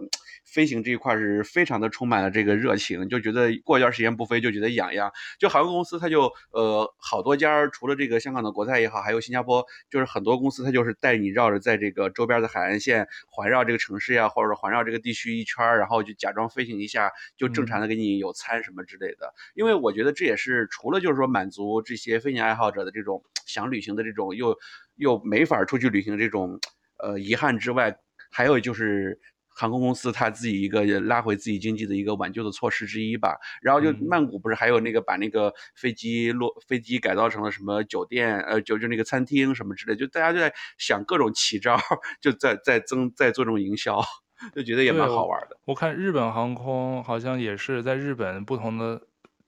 飞行这一块是非常的充满了这个热情，就觉得过一段时间不飞就觉得痒痒。就航空公司，它就呃好多家，除了这个香港的国泰也好，还有新加坡，就是很多公司，它就是带你绕着在这个周边的海岸线环绕这个城市呀，或者说环绕这个地区一圈，然后就假装飞行一下，就正常的给你有餐什么之类的。嗯因为我觉得这也是除了就是说满足这些飞行爱好者的这种想旅行的这种又又没法出去旅行的这种呃遗憾之外，还有就是航空公司它自己一个拉回自己经济的一个挽救的措施之一吧。然后就曼谷不是还有那个把那个飞机落飞机改造成了什么酒店呃就就那个餐厅什么之类，就大家就在想各种奇招，就在在增在做这种营销，就觉得也蛮好玩的。我看日本航空好像也是在日本不同的。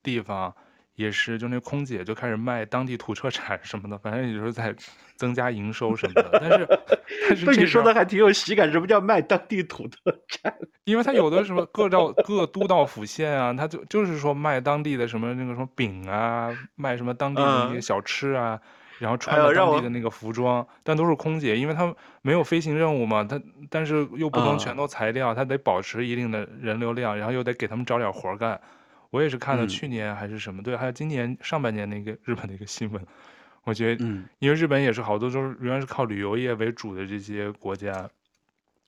地方也是，就那空姐就开始卖当地土特产什么的，反正也就是在增加营收什么的。但是，<laughs> 但是被你说的还挺有喜感。什么叫卖当地土特产？<laughs> 因为他有的什么各道各都道府县啊，他就就是说卖当地的什么那个什么饼啊，卖什么当地的一些小吃啊。然后穿着当地的那个服装，但都是空姐，因为他们没有飞行任务嘛，他但是又不能全都裁掉，他得保持一定的人流量，然后又得给他们找点活干。我也是看了去年还是什么，对，还有今年上半年那个日本的一个新闻。我觉得，因为日本也是好多都是原来是靠旅游业为主的这些国家，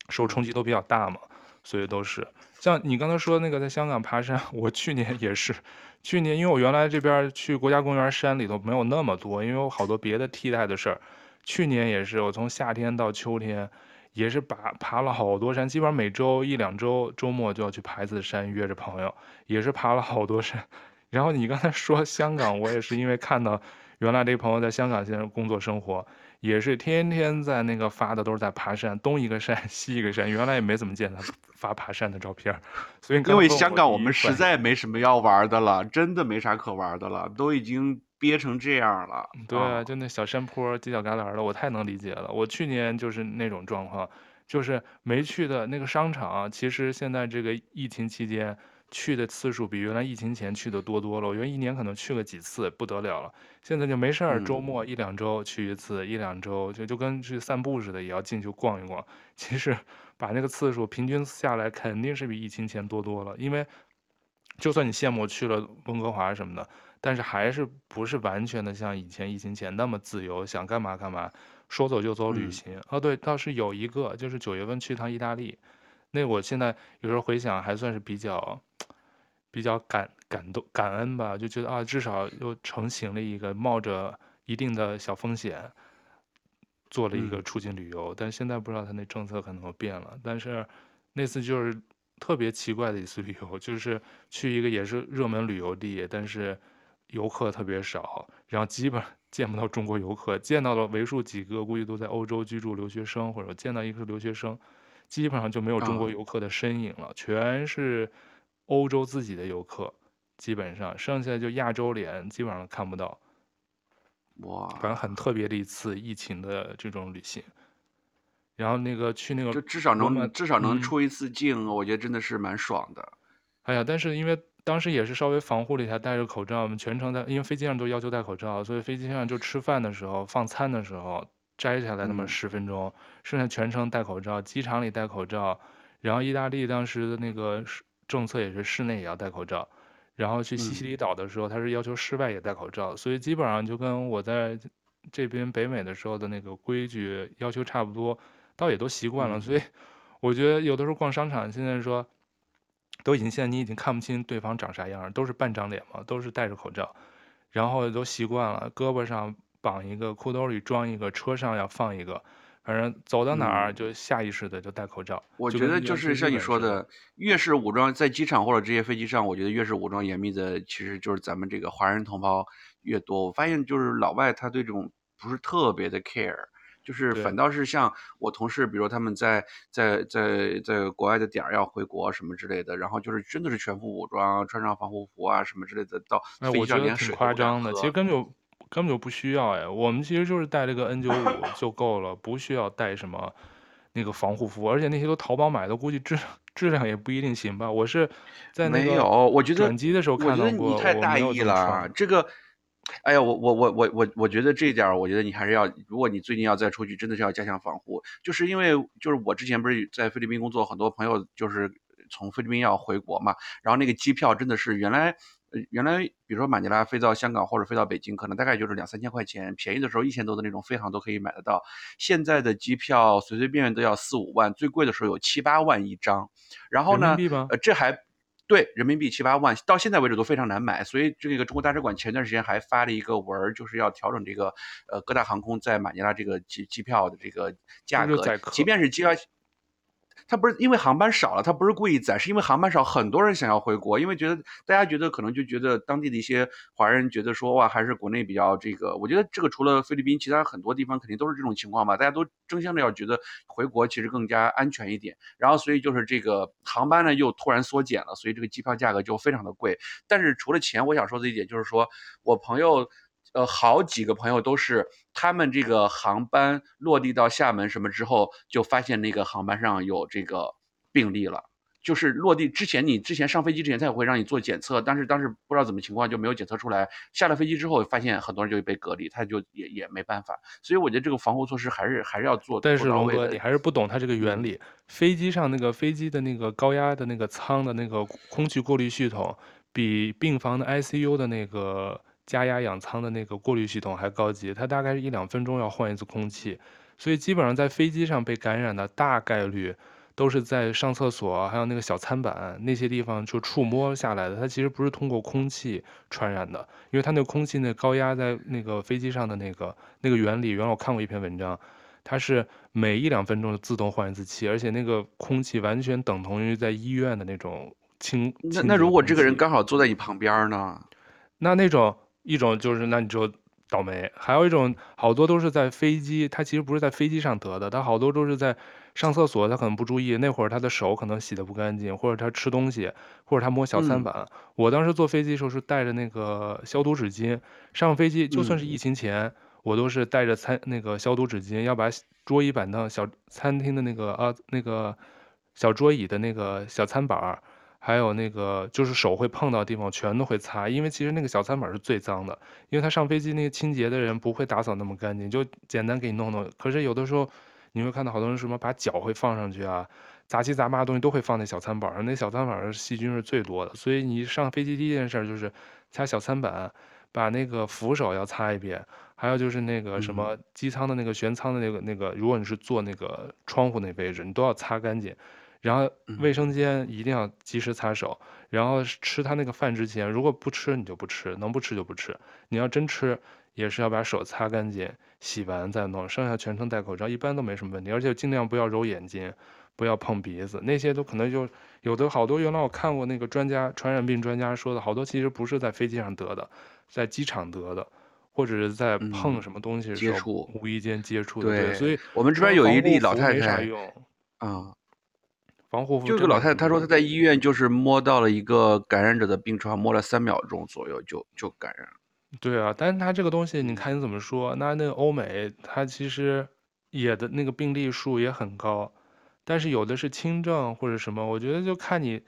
受冲击都比较大嘛，所以都是。像你刚才说那个在香港爬山，<laughs> 我去年也是，去年因为我原来这边去国家公园山里头没有那么多，因为我好多别的替代的事儿，去年也是我从夏天到秋天，也是爬爬了好多山，基本上每周一两周周末就要去爬一次山，约着朋友，也是爬了好多山。然后你刚才说香港，我也是因为看到。原来这个朋友在香港现在工作生活，也是天天在那个发的都是在爬山，东一个山西一个山。原来也没怎么见他发爬山的照片，所以因为香港我们实在没什么要玩的了，真的没啥可玩的了，都已经憋成这样了。对啊，就那小山坡、犄角旮旯的，我太能理解了。我去年就是那种状况，就是没去的那个商场，其实现在这个疫情期间。去的次数比原来疫情前去的多多了。我觉得一年可能去个几次不得了了。现在就没事儿，周末一两周去一次，嗯、一两周就就跟去散步似的，也要进去逛一逛。其实把那个次数平均下来，肯定是比疫情前多多了。因为就算你羡慕去了温哥华什么的，但是还是不是完全的像以前疫情前那么自由，想干嘛干嘛，说走就走旅行。哦、嗯，对，倒是有一个，就是九月份去趟意大利。那我现在有时候回想，还算是比较，比较感感动感恩吧，就觉得啊，至少又成型了一个冒着一定的小风险，做了一个出境旅游。嗯、但现在不知道他那政策可能变了。但是那次就是特别奇怪的一次旅游，就是去一个也是热门旅游地，但是游客特别少，然后基本见不到中国游客，见到了为数几个，估计都在欧洲居住留学生，或者见到一个留学生。基本上就没有中国游客的身影了，全是欧洲自己的游客，基本上剩下就亚洲脸基本上看不到。哇，反正很特别的一次疫情的这种旅行。然后那个去那个，就至少能至少能出一次境，我觉得真的是蛮爽的。哎呀，但是因为当时也是稍微防护了一下，戴着口罩，我们全程在，因为飞机上都要求戴口罩，所以飞机上就吃饭的时候、放餐的时候。摘下来那么十分钟，嗯、剩下全程戴口罩，机场里戴口罩，然后意大利当时的那个政策也是室内也要戴口罩，然后去西西里岛的时候，他是要求室外也戴口罩，嗯、所以基本上就跟我在这边北美的时候的那个规矩要求差不多，倒也都习惯了，嗯、所以我觉得有的时候逛商场，现在说都已经现在你已经看不清对方长啥样，都是半张脸嘛，都是戴着口罩，然后都习惯了，胳膊上。绑一个，裤兜里装一个，车上要放一个，反正走到哪儿就下意识的就戴口罩。我觉得就是像你说的，越是武装在机场或者这些飞机上，我觉得越是武装严密的，其实就是咱们这个华人同胞越多。我发现就是老外他对这种不是特别的 care，就是反倒是像我同事，比如他们在在在在国外的点儿要回国什么之类的，然后就是真的是全副武装，穿上防护服啊什么之类的，到飞机上连水都不敢喝。哎，我觉得挺夸张的，其实根本就。根本就不需要哎，我们其实就是带了个 N95 就够了，不需要带什么那个防护服，而且那些都淘宝买的，估计质质量也不一定行吧。我是在那个没有，我觉得转机的时候看到过，我觉得你太大意了。这个，哎呀，我我我我我我觉得这一点，我觉得你还是要，如果你最近要再出去，真的是要加强防护。就是因为就是我之前不是在菲律宾工作，很多朋友就是从菲律宾要回国嘛，然后那个机票真的是原来。原来，比如说马尼拉飞到香港或者飞到北京，可能大概就是两三千块钱，便宜的时候一千多的那种飞航都可以买得到。现在的机票随随便便都要四五万，最贵的时候有七八万一张。然后呢，呃，这还对人民币七八万，到现在为止都非常难买。所以这个中国大使馆前段时间还发了一个文，就是要调整这个呃各大航空在马尼拉这个机机票的这个价格，即便是机票。他不是因为航班少了，他不是故意宰，是因为航班少，很多人想要回国，因为觉得大家觉得可能就觉得当地的一些华人觉得说哇，还是国内比较这个。我觉得这个除了菲律宾，其他很多地方肯定都是这种情况吧，大家都争相的要觉得回国其实更加安全一点。然后所以就是这个航班呢又突然缩减了，所以这个机票价格就非常的贵。但是除了钱，我想说的一点就是说我朋友。呃，好几个朋友都是他们这个航班落地到厦门什么之后，就发现那个航班上有这个病例了，就是落地之前，你之前上飞机之前，他也会让你做检测，但是当时不知道怎么情况就没有检测出来。下了飞机之后，发现很多人就被隔离，他就也也没办法。所以我觉得这个防护措施还是还是要做。但是龙哥，你还是不懂它这个原理。飞机上那个飞机的那个高压的那个舱的那个空气过滤系统，比病房的 ICU 的那个加压氧舱的那个过滤系统还高级。它大概是一两分钟要换一次空气，所以基本上在飞机上被感染的大概率。都是在上厕所，还有那个小餐板那些地方就触摸下来的。它其实不是通过空气传染的，因为它那个空气那高压在那个飞机上的那个那个原理，原来我看过一篇文章，它是每一两分钟自动换一次气，而且那个空气完全等同于在医院的那种清。那那如果这个人刚好坐在你旁边呢？那那种一种就是那你就倒霉，还有一种好多都是在飞机，他其实不是在飞机上得的，他好多都是在。上厕所他可能不注意，那会儿他的手可能洗的不干净，或者他吃东西，或者他摸小餐板。嗯、我当时坐飞机的时候是带着那个消毒纸巾，上飞机就算是疫情前，嗯、我都是带着餐那个消毒纸巾，要把桌椅板凳、小餐厅的那个啊那个小桌椅的那个小餐板，还有那个就是手会碰到的地方全都会擦，因为其实那个小餐板是最脏的，因为他上飞机那个清洁的人不会打扫那么干净，就简单给你弄弄。可是有的时候。你会看到好多人什么把脚会放上去啊，杂七杂八的东西都会放在小餐板上，那小餐板上细菌是最多的，所以你上飞机第一件事就是擦小餐板，把那个扶手要擦一遍，还有就是那个什么机舱的那个舷舱的那个那个，如果你是坐那个窗户那位置，你都要擦干净，然后卫生间一定要及时擦手，然后吃他那个饭之前，如果不吃你就不吃，能不吃就不吃，你要真吃。也是要把手擦干净，洗完再弄，剩下全程戴口罩，一般都没什么问题。而且尽量不要揉眼睛，不要碰鼻子，那些都可能就有的好多。原来我看过那个专家，传染病专家说的，好多其实不是在飞机上得的，在机场得的，或者是在碰什么东西的时候无意间接触的。对，所以我们这边有一例老太太，啊，防护服就这个老太太，她说她在医院就是摸到了一个感染者的病床，摸了三秒钟左右就就感染了。对啊，但是她这个东西，你看你怎么说？那那个欧美，它其实也的那个病例数也很高，但是有的是轻症或者什么，我觉得就看你，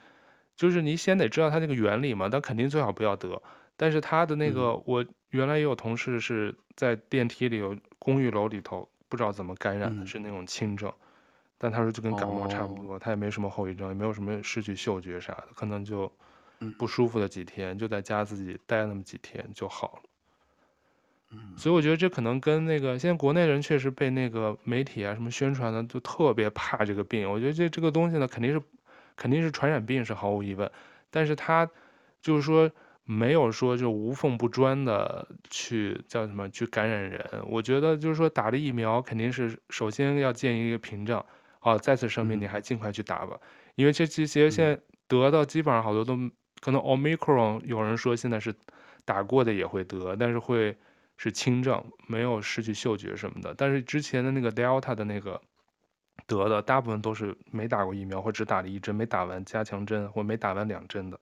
就是你先得知道它那个原理嘛，但肯定最好不要得。但是他的那个，嗯、我原来也有同事是在电梯里有公寓楼里头，不知道怎么感染的，嗯、是那种轻症，但他说就跟感冒差不多，他、哦、也没什么后遗症，也没有什么失去嗅觉啥的，可能就。不舒服的几天，就在家自己待那么几天就好了。所以我觉得这可能跟那个现在国内人确实被那个媒体啊什么宣传的，就特别怕这个病。我觉得这这个东西呢，肯定是肯定是传染病是毫无疑问，但是他就是说没有说就无缝不专的去叫什么去感染人。我觉得就是说打了疫苗肯定是首先要建一个屏障。啊，再次声明，你还尽快去打吧，因为这这些现在得到基本上好多都。可能 Omicron 有人说现在是打过的也会得，但是会是轻症，没有失去嗅觉什么的。但是之前的那个 Delta 的那个得的，大部分都是没打过疫苗或只打了一针，没打完加强针或没打完两针的。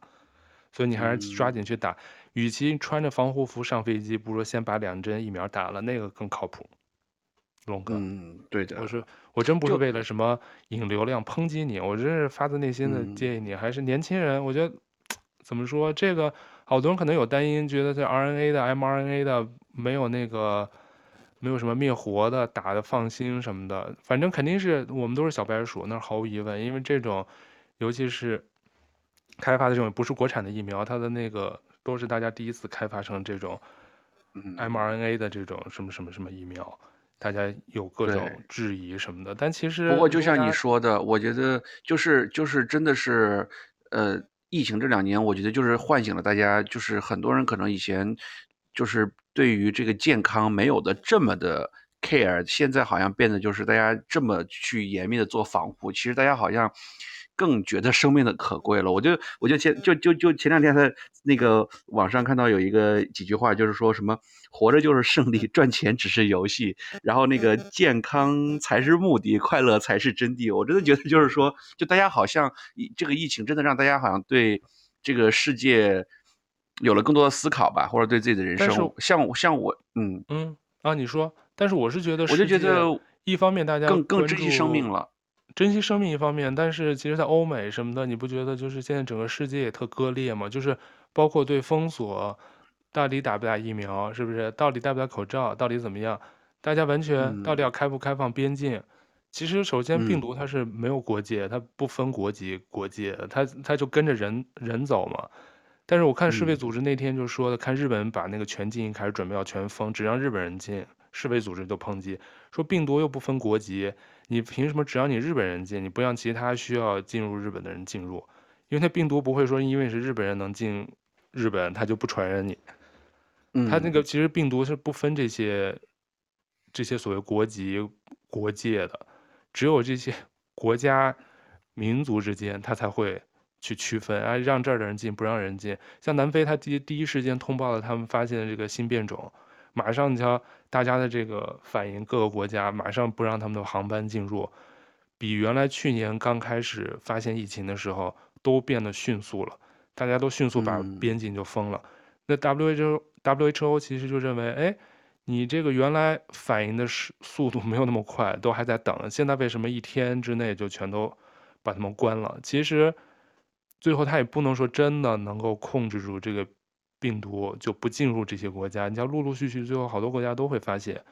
所以你还是抓紧去打，嗯、与其穿着防护服上飞机，不如先把两针疫苗打了，那个更靠谱。龙哥，嗯，对的，我说我真不是为了什么引流量抨击你，我真是发自内心的建议你，嗯、还是年轻人，我觉得。怎么说？这个好多人可能有担心，觉得这 RNA 的、mRNA 的没有那个没有什么灭活的，打的放心什么的。反正肯定是我们都是小白鼠，那毫无疑问。因为这种，尤其是开发的这种不是国产的疫苗，它的那个都是大家第一次开发成这种 mRNA 的这种什么什么什么疫苗，大家有各种质疑什么的。但其实不过就像你说的，我觉得就是就是真的是呃。疫情这两年，我觉得就是唤醒了大家，就是很多人可能以前就是对于这个健康没有的这么的 care，现在好像变得就是大家这么去严密的做防护，其实大家好像。更觉得生命的可贵了，我就我就前就就就前两天在那个网上看到有一个几句话，就是说什么活着就是胜利，赚钱只是游戏，然后那个健康才是目的，快乐才是真谛。我真的觉得就是说，就大家好像这个疫情真的让大家好像对这个世界有了更多的思考吧，或者对自己的人生，像像我，嗯。嗯啊，你说，但是我是觉得，我就觉得一方面大家更更珍惜生命了。珍惜生命一方面，但是其实，在欧美什么的，你不觉得就是现在整个世界也特割裂吗？就是包括对封锁，到底打不打疫苗，是不是？到底戴不戴口罩，到底怎么样？大家完全到底要开不开放边境？嗯、其实，首先病毒它是没有国界，它不分国籍国界，它它就跟着人人走嘛。但是我看世卫组织那天就说的，看日本把那个全境开始准备要全封，只让日本人进。世卫组织就抨击说，病毒又不分国籍，你凭什么只要你日本人进，你不让其他需要进入日本的人进入？因为那病毒不会说因为是日本人能进日本，他就不传染你。他那个其实病毒是不分这些这些所谓国籍国界的，只有这些 <laughs> 国家民族之间，他才会去区分啊，让这儿的人进，不让人进。像南非，他第第一时间通报了他们发现的这个新变种。马上你瞧，大家的这个反应，各个国家马上不让他们的航班进入，比原来去年刚开始发现疫情的时候都变得迅速了，大家都迅速把边境就封了。那 WHO WHO 其实就认为，哎，你这个原来反应的速度没有那么快，都还在等，现在为什么一天之内就全都把他们关了？其实最后他也不能说真的能够控制住这个。病毒就不进入这些国家，你像陆陆续续，最后好多国家都会发现，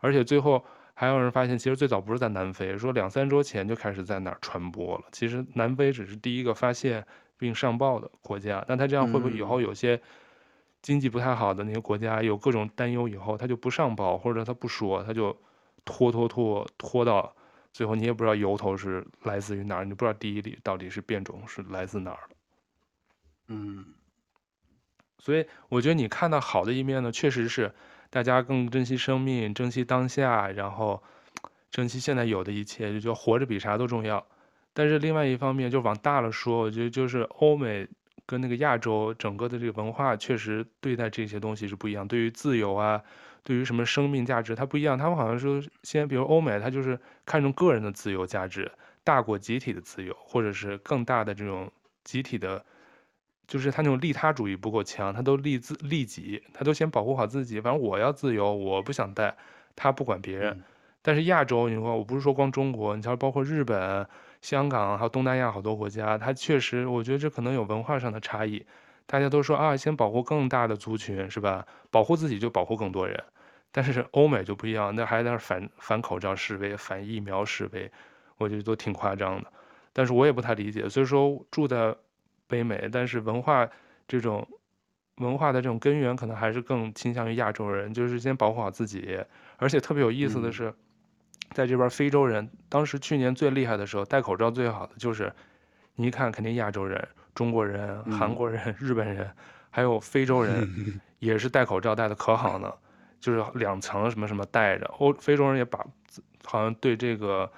而且最后还有人发现，其实最早不是在南非，说两三周前就开始在哪儿传播了。其实南非只是第一个发现并上报的国家，那他这样会不会以后有些经济不太好的那些国家有各种担忧，以后他就不上报，或者他不说，他就拖拖拖拖到最后，你也不知道由头是来自于哪儿，你不知道第一例到底是变种是来自哪儿的，嗯。所以我觉得你看到好的一面呢，确实是大家更珍惜生命，珍惜当下，然后珍惜现在有的一切，就觉得活着比啥都重要。但是另外一方面，就往大了说，我觉得就是欧美跟那个亚洲整个的这个文化，确实对待这些东西是不一样。对于自由啊，对于什么生命价值，它不一样。他们好像说，先比如欧美，它就是看重个人的自由价值，大过集体的自由，或者是更大的这种集体的。就是他那种利他主义不够强，他都利自利己，他都先保护好自己。反正我要自由，我不想带，他不管别人。嗯、但是亚洲，你说我不是说光中国，你瞧，包括日本、香港，还有东南亚好多国家，他确实，我觉得这可能有文化上的差异。大家都说啊，先保护更大的族群，是吧？保护自己就保护更多人。但是欧美就不一样，那还在那反反口罩示威、反疫苗示威，我觉得都挺夸张的。但是我也不太理解，所以说住在。北美，但是文化这种文化的这种根源，可能还是更倾向于亚洲人，就是先保护好自己。而且特别有意思的是，在这边非洲人，当时去年最厉害的时候，戴口罩最好的就是，你一看肯定亚洲人、中国人、韩国人、日本人，还有非洲人，<laughs> 也是戴口罩戴的可好呢，就是两层什么什么戴着。欧非洲人也把好像对这个。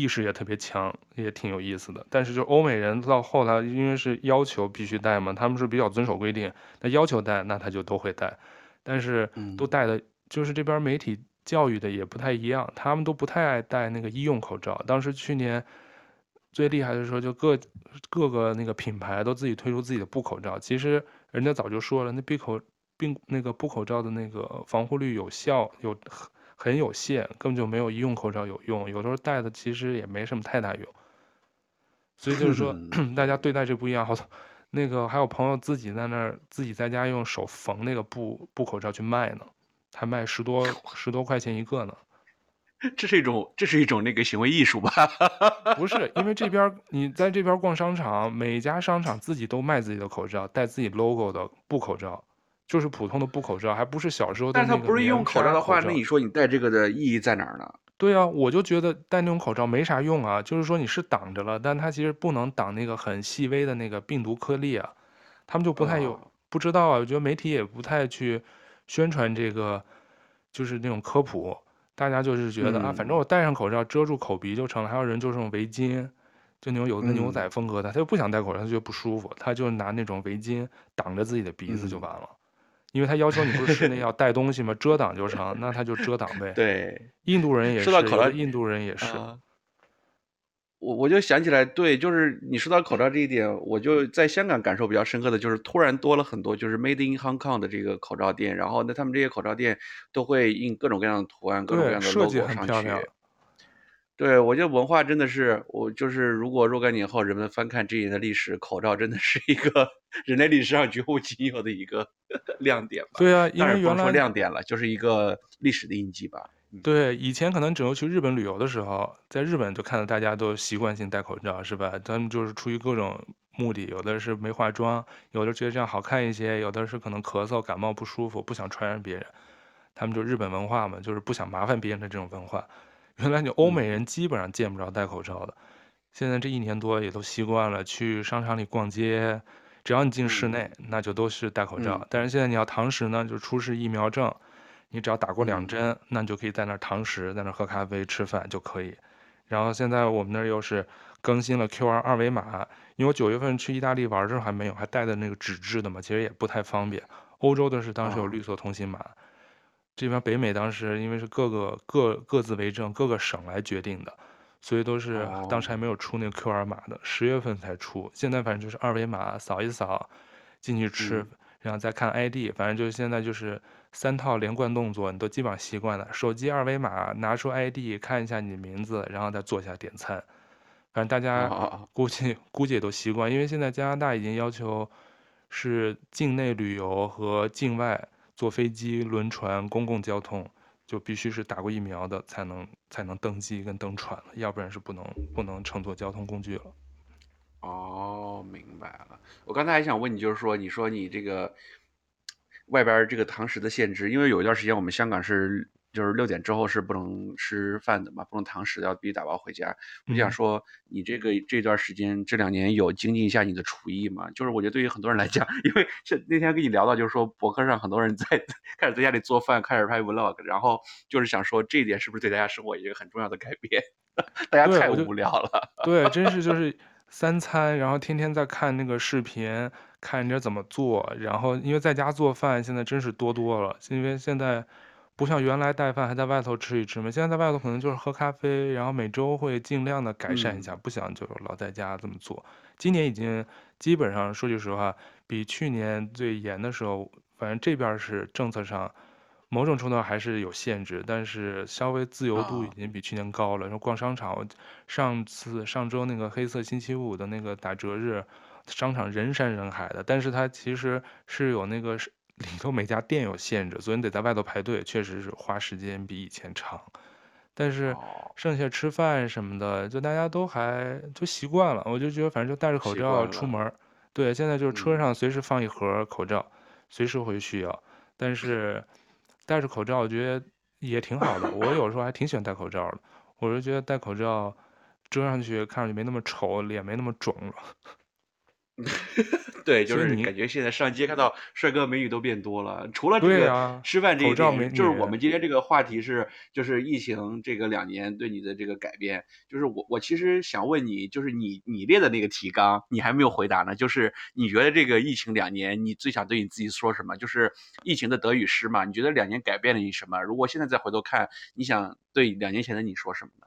意识也特别强，也挺有意思的。但是就欧美人到后来，因为是要求必须戴嘛，他们是比较遵守规定，那要求戴，那他就都会戴。但是都戴的，就是这边媒体教育的也不太一样，他们都不太爱戴那个医用口罩。当时去年最厉害的时候，就各各个那个品牌都自己推出自己的布口罩。其实人家早就说了，那闭口并那个布口罩的那个防护率有效有。很有限，根本就没有医用口罩有用。有时候戴的其实也没什么太大用。所以就是说，<clears throat> 大家对待这不一样。好，那个还有朋友自己在那儿自己在家用手缝那个布布口罩去卖呢，还卖十多 <laughs> 十多块钱一个呢。<laughs> 这是一种这是一种那个行为艺术吧？<laughs> 不是，因为这边你在这边逛商场，每家商场自己都卖自己的口罩，带自己 logo 的布口罩。就是普通的布口罩，还不是小时候的那个。但他不是用口罩的话，那你说你戴这个的意义在哪儿呢？对啊，我就觉得戴那种口罩没啥用啊。就是说你是挡着了，但它其实不能挡那个很细微的那个病毒颗粒啊。他们就不太有、哦、不知道啊。我觉得媒体也不太去宣传这个，就是那种科普。大家就是觉得、嗯、啊，反正我戴上口罩遮住口鼻就成了。还有人就是用围巾，就那种有的牛仔风格的，嗯、他就不想戴口罩，他觉得不舒服，他就拿那种围巾挡着自己的鼻子就完了。嗯因为他要求你不是室内要带东西吗？遮挡就成，那他就遮挡呗。对，印度人也是。说到口罩，印度人也是。呃、我我就想起来，对，就是你说到口罩这一点，我就在香港感受比较深刻的就是，突然多了很多就是 Made in Hong Kong 的这个口罩店，然后那他们这些口罩店都会印各种各样的图案，各种各样的 logo 上去。对，我觉得文化真的是，我就是如果若干年后人们翻看这一年的历史，口罩真的是一个人类历史上绝无仅有的一个 <laughs> 亮点吧。对啊，因为原来说亮点了，就是一个历史的印记吧。对，以前可能只有去日本旅游的时候，在日本就看到大家都习惯性戴口罩，是吧？他们就是出于各种目的，有的是没化妆，有的觉得这样好看一些，有的是可能咳嗽、感冒不舒服，不想传染别人。他们就日本文化嘛，就是不想麻烦别人的这种文化。原来你欧美人基本上见不着戴口罩的，现在这一年多也都习惯了，去商场里逛街，只要你进室内，那就都是戴口罩。但是现在你要堂食呢，就出示疫苗证，你只要打过两针，那你就可以在那儿堂食，在那儿喝咖啡、吃饭就可以。然后现在我们那儿又是更新了 QR 二维码，因为我九月份去意大利玩的时候还没有，还带的那个纸质的嘛，其实也不太方便。欧洲的是当时有绿色通行码。这边北美当时因为是各个各各自为政，各个省来决定的，所以都是当时还没有出那个 QR 码的，十月份才出。现在反正就是二维码扫一扫，进去吃，然后再看 ID，反正就是现在就是三套连贯动作，你都基本上习惯了。手机二维码，拿出 ID 看一下你的名字，然后再坐下点餐。反正大家估计估计也都习惯，因为现在加拿大已经要求是境内旅游和境外。坐飞机、轮船、公共交通，就必须是打过疫苗的才能才能登机跟登船，要不然是不能不能乘坐交通工具了。哦，明白了。我刚才还想问你，就是说，你说你这个外边这个堂食的限制，因为有一段时间我们香港是。就是六点之后是不能吃饭的嘛，不能堂食，要必须打包回家。我想说，你这个这段时间这两年有精进一下你的厨艺吗？就是我觉得对于很多人来讲，<laughs> 因为是那天跟你聊到，就是说博客上很多人在开始在家里做饭，开始拍 vlog，然后就是想说这一点是不是对大家生活一个很重要的改变？<laughs> 大家太无聊了。对，对，真是就是三餐，然后天天在看那个视频，看人家怎么做，然后因为在家做饭现在真是多多了，因为现在。不像原来带饭还在外头吃一吃嘛，现在在外头可能就是喝咖啡，然后每周会尽量的改善一下，不想就老在家这么做。今年已经基本上说句实话，比去年最严的时候，反正这边是政策上某种程度还是有限制，但是稍微自由度已经比去年高了。然后逛商场，上次上周那个黑色星期五的那个打折日，商场人山人海的，但是它其实是有那个是。里头每家店有限制，所以你得在外头排队，确实是花时间比以前长。但是剩下吃饭什么的，就大家都还就习惯了。我就觉得反正就戴着口罩出门。对，现在就是车上随时放一盒口罩，随时会需要。但是戴着口罩，我觉得也挺好的。我有时候还挺喜欢戴口罩的。我就觉得戴口罩遮上去，看上去没那么丑，脸没那么肿了。<laughs> 对，就是感觉现在上街看到帅哥美女都变多了。除了这个吃饭这一点，就是我们今天这个话题是，就是疫情这个两年对你的这个改变。就是我我其实想问你，就是你你列的那个提纲，你还没有回答呢。就是你觉得这个疫情两年，你最想对你自己说什么？就是疫情的得与失嘛？你觉得两年改变了你什么？如果现在再回头看，你想对两年前的你说什么呢？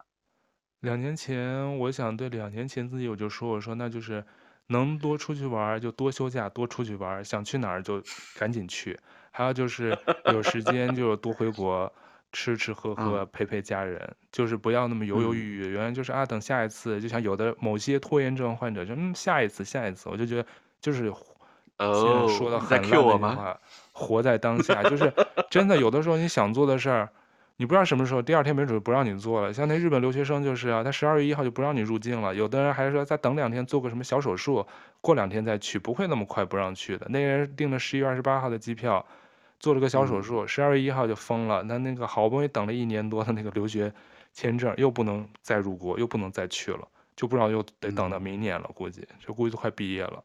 两年前，我想对两年前自己，我就说，我说那就是。能多出去玩就多休假，多出去玩，想去哪儿就赶紧去。还有就是有时间就多回国吃吃喝喝，陪陪家人，就是不要那么犹犹豫豫。原来就是啊，等下一次，就像有的某些拖延症患者就嗯，下一次下一次，我就觉得就是哦，说的很烂的话，活在当下，就是真的有的时候你想做的事儿。你不知道什么时候，第二天没准不让你做了。像那日本留学生就是啊，他十二月一号就不让你入境了。有的人还是说再等两天做个什么小手术，过两天再去，不会那么快不让去的。那个人订了十一月二十八号的机票，做了个小手术，十二月一号就封了。那那个好不容易等了一年多的那个留学签证又不能再入国，又不能再去了，就不知道又得等到明年了，估计就估计都快毕业了。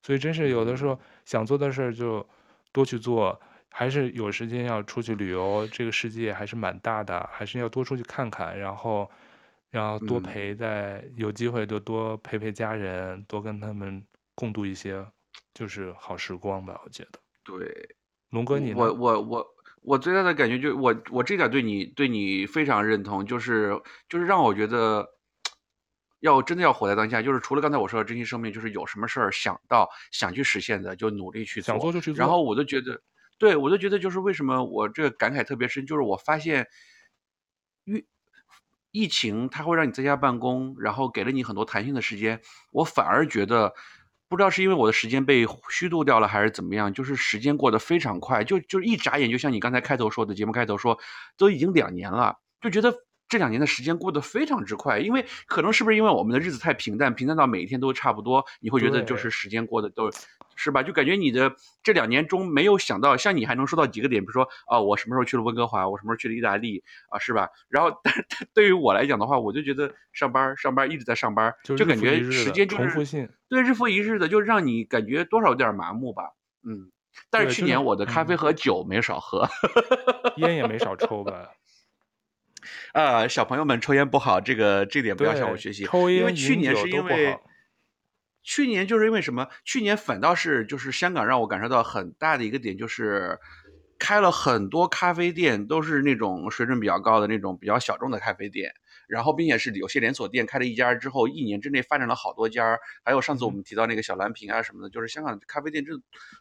所以真是有的时候想做的事就多去做。还是有时间要出去旅游，这个世界还是蛮大的，还是要多出去看看，然后，然后多陪在，嗯、有机会就多陪陪家人，多跟他们共度一些就是好时光吧。我觉得，对，龙哥你呢？我我我我最大的感觉就我我这点对你对你非常认同，就是就是让我觉得，要真的要活在当下，就是除了刚才我说的珍惜生命，就是有什么事儿想到想去实现的，就努力去做，想做就去做，然后我就觉得。对，我就觉得就是为什么我这个感慨特别深，就是我发现疫疫情它会让你在家办公，然后给了你很多弹性的时间，我反而觉得，不知道是因为我的时间被虚度掉了，还是怎么样，就是时间过得非常快，就就一眨眼，就像你刚才开头说的节目开头说，都已经两年了，就觉得。这两年的时间过得非常之快，因为可能是不是因为我们的日子太平淡，平淡到每一天都差不多，你会觉得就是时间过得都，是吧？就感觉你的这两年中没有想到，像你还能说到几个点，比如说啊、哦，我什么时候去了温哥华，我什么时候去了意大利啊，是吧？然后，但是对于我来讲的话，我就觉得上班上班一直在上班，就感觉时间就是重复性，对，日复一日的，就让你感觉多少有点麻木吧。嗯，但是去年我的咖啡和酒没少喝，<laughs> 烟也没少抽吧。呃，小朋友们抽烟不好，这个这点不要向我学习。抽烟、因为去年是因为，好去年就是因为什么？去年反倒是就是香港让我感受到很大的一个点，就是开了很多咖啡店，都是那种水准比较高的那种比较小众的咖啡店。然后，并且是有些连锁店开了一家之后，一年之内发展了好多家。还有上次我们提到那个小蓝瓶啊什么的，就是香港咖啡店这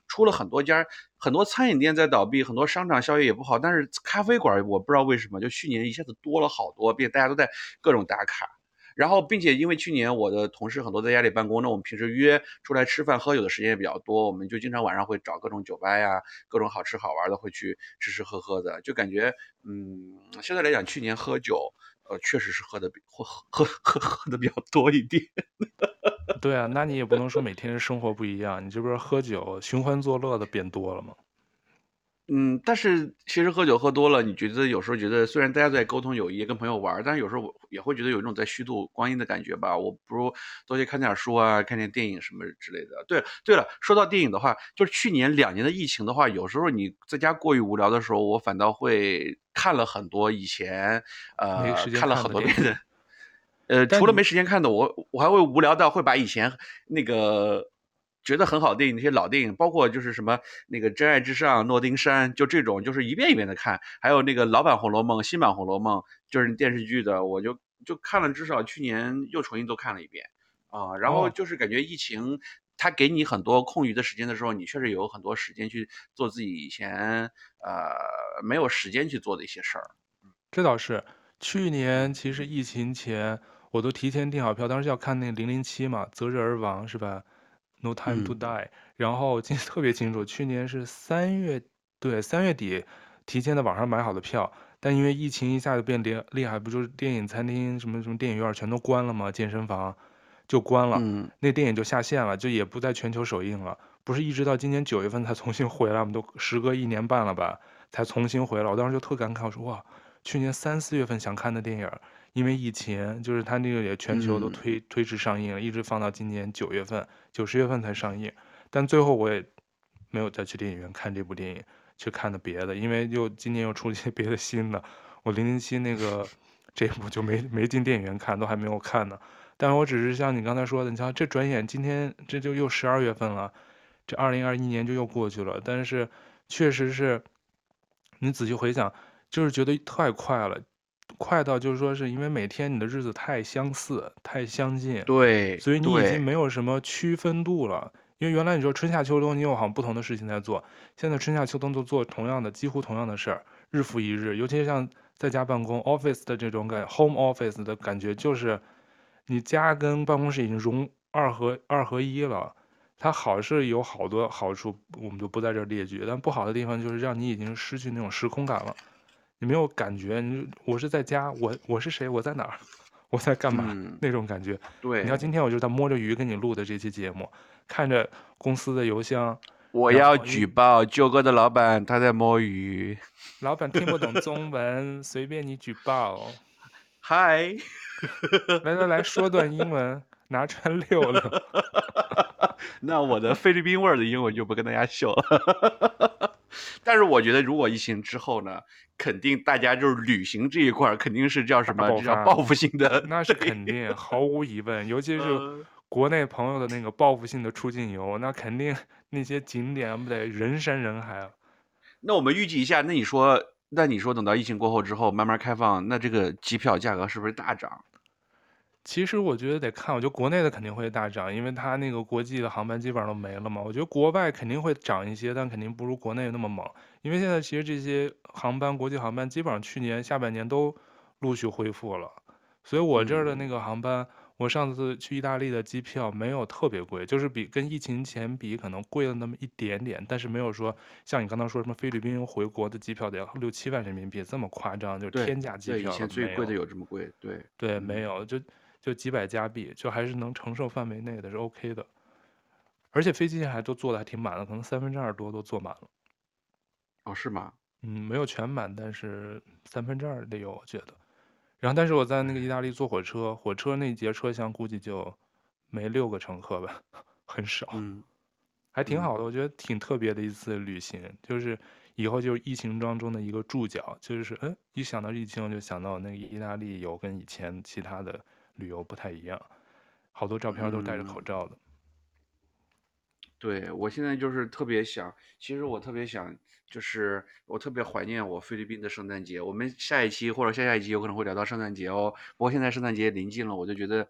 出了很多家，很多餐饮店在倒闭，很多商场效益也不好。但是咖啡馆我不知道为什么，就去年一下子多了好多，并且大家都在各种打卡。然后，并且因为去年我的同事很多在家里办公，那我们平时约出来吃饭喝酒的时间也比较多，我们就经常晚上会找各种酒吧呀，各种好吃好玩的会去吃吃喝喝的，就感觉嗯，现在来讲，去年喝酒。呃，确实是喝的比喝喝喝喝的比较多一点。<laughs> 对啊，那你也不能说每天生活不一样，你这不是喝酒寻欢作乐的变多了吗？嗯，但是其实喝酒喝多了，你觉得有时候觉得虽然大家在沟通友谊，跟朋友玩，但是有时候我也会觉得有一种在虚度光阴的感觉吧。我不如多去看点书啊，看点电影什么之类的。对，对了，说到电影的话，就是去年两年的疫情的话，有时候你在家过于无聊的时候，我反倒会看了很多以前呃看，看了很多遍的。呃，除了没时间看的，我我还会无聊到会把以前那个。觉得很好的电影，那些老电影，包括就是什么那个《真爱至上》、《诺丁山》，就这种，就是一遍一遍的看。还有那个老版《红楼梦》、新版《红楼梦》，就是电视剧的，我就就看了，至少去年又重新都看了一遍啊。然后就是感觉疫情它给你很多空余的时间的时候，你确实有很多时间去做自己以前呃没有时间去做的一些事儿。这倒是，去年其实疫情前我都提前订好票，当时要看那个《零零七》嘛，《择日而亡》是吧？No time to die，嗯、然后记得特别清楚，去年是三月，对，三月底提前在网上买好的票，但因为疫情一下子变厉厉害，不就是电影餐厅什么什么电影院全都关了吗？健身房就关了，嗯、那电影就下线了，就也不在全球首映了，不是一直到今年九月份才重新回来，我们都时隔一年半了吧，才重新回来，我当时就特感慨，我说哇，去年三四月份想看的电影。因为疫情，就是它那个也全球都推、嗯、推迟上映了，一直放到今年九月份、九十月份才上映。但最后我也没有再去电影院看这部电影，去看的别的，因为又今年又出了一些别的新的。我零零七那个这部就没没进电影院看，都还没有看呢。但是我只是像你刚才说的，你像这转眼今天这就又十二月份了，这二零二一年就又过去了。但是确实是，你仔细回想，就是觉得太快了。快到就是说，是因为每天你的日子太相似、太相近，对，所以你已经没有什么区分度了。因为原来你说春夏秋冬，你有好像不同的事情在做，现在春夏秋冬都做同样的、几乎同样的事儿，日复一日。尤其是像在家办公 （office） 的这种感，home office 的感觉，就是你家跟办公室已经融二合二合一了。它好是有好多好处，我们就不在这儿列举。但不好的地方就是让你已经失去那种时空感了。你没有感觉，你我是在家，我我是谁，我在哪儿，<laughs> 我在干嘛、嗯、那种感觉。对，你看今天我就在摸着鱼跟你录的这期节目，看着公司的邮箱。我要举报舅哥的老板他在摸鱼。老板听不懂 <laughs> 中文，随便你举报。嗨，来来来说段英文，拿穿溜了。<laughs> 那我的菲律宾味儿的英文就不跟大家秀了。但是我觉得，如果疫情之后呢，肯定大家就是旅行这一块儿，肯定是叫什么？叫报复性的。那是肯定，毫无疑问。尤其是国内朋友的那个报复性的出境游，那肯定那些景点不得人山人海啊。那我们预计一下，那你说，那你说等到疫情过后之后慢慢开放，那这个机票价格是不是大涨？其实我觉得得看，我觉得国内的肯定会大涨，因为它那个国际的航班基本上都没了嘛。我觉得国外肯定会涨一些，但肯定不如国内那么猛。因为现在其实这些航班，国际航班基本上去年下半年都陆续恢复了，所以我这儿的嗯那个航班，我上次去意大利的机票没有特别贵，就是比跟疫情前比可能贵了那么一点点，但是没有说像你刚刚说什么菲律宾回国的机票得要六七万人民币这么夸张，就是天价机票。对，以前最贵的有有这么贵，对对，嗯没有就就几百加币，就还是能承受范围内的，是 OK 的。而且飞机还都坐的还挺满的，可能三分之二多都坐满了。哦，是吗？嗯，没有全满，但是三分之二得有，我觉得。然后，但是我在那个意大利坐火车，火车那节车厢估计就没六个乘客吧，<laughs> 很少，嗯，还挺好的，我觉得挺特别的一次旅行，就是以后就是疫情当中的一个注脚，就是嗯，一想到疫情就想到那个意大利有跟以前其他的旅游不太一样，好多照片都戴着口罩的。对，我现在就是特别想，其实我特别想，就是我特别怀念我菲律宾的圣诞节。我们下一期或者下下一期有可能会聊到圣诞节哦。不过现在圣诞节临近了，我就觉得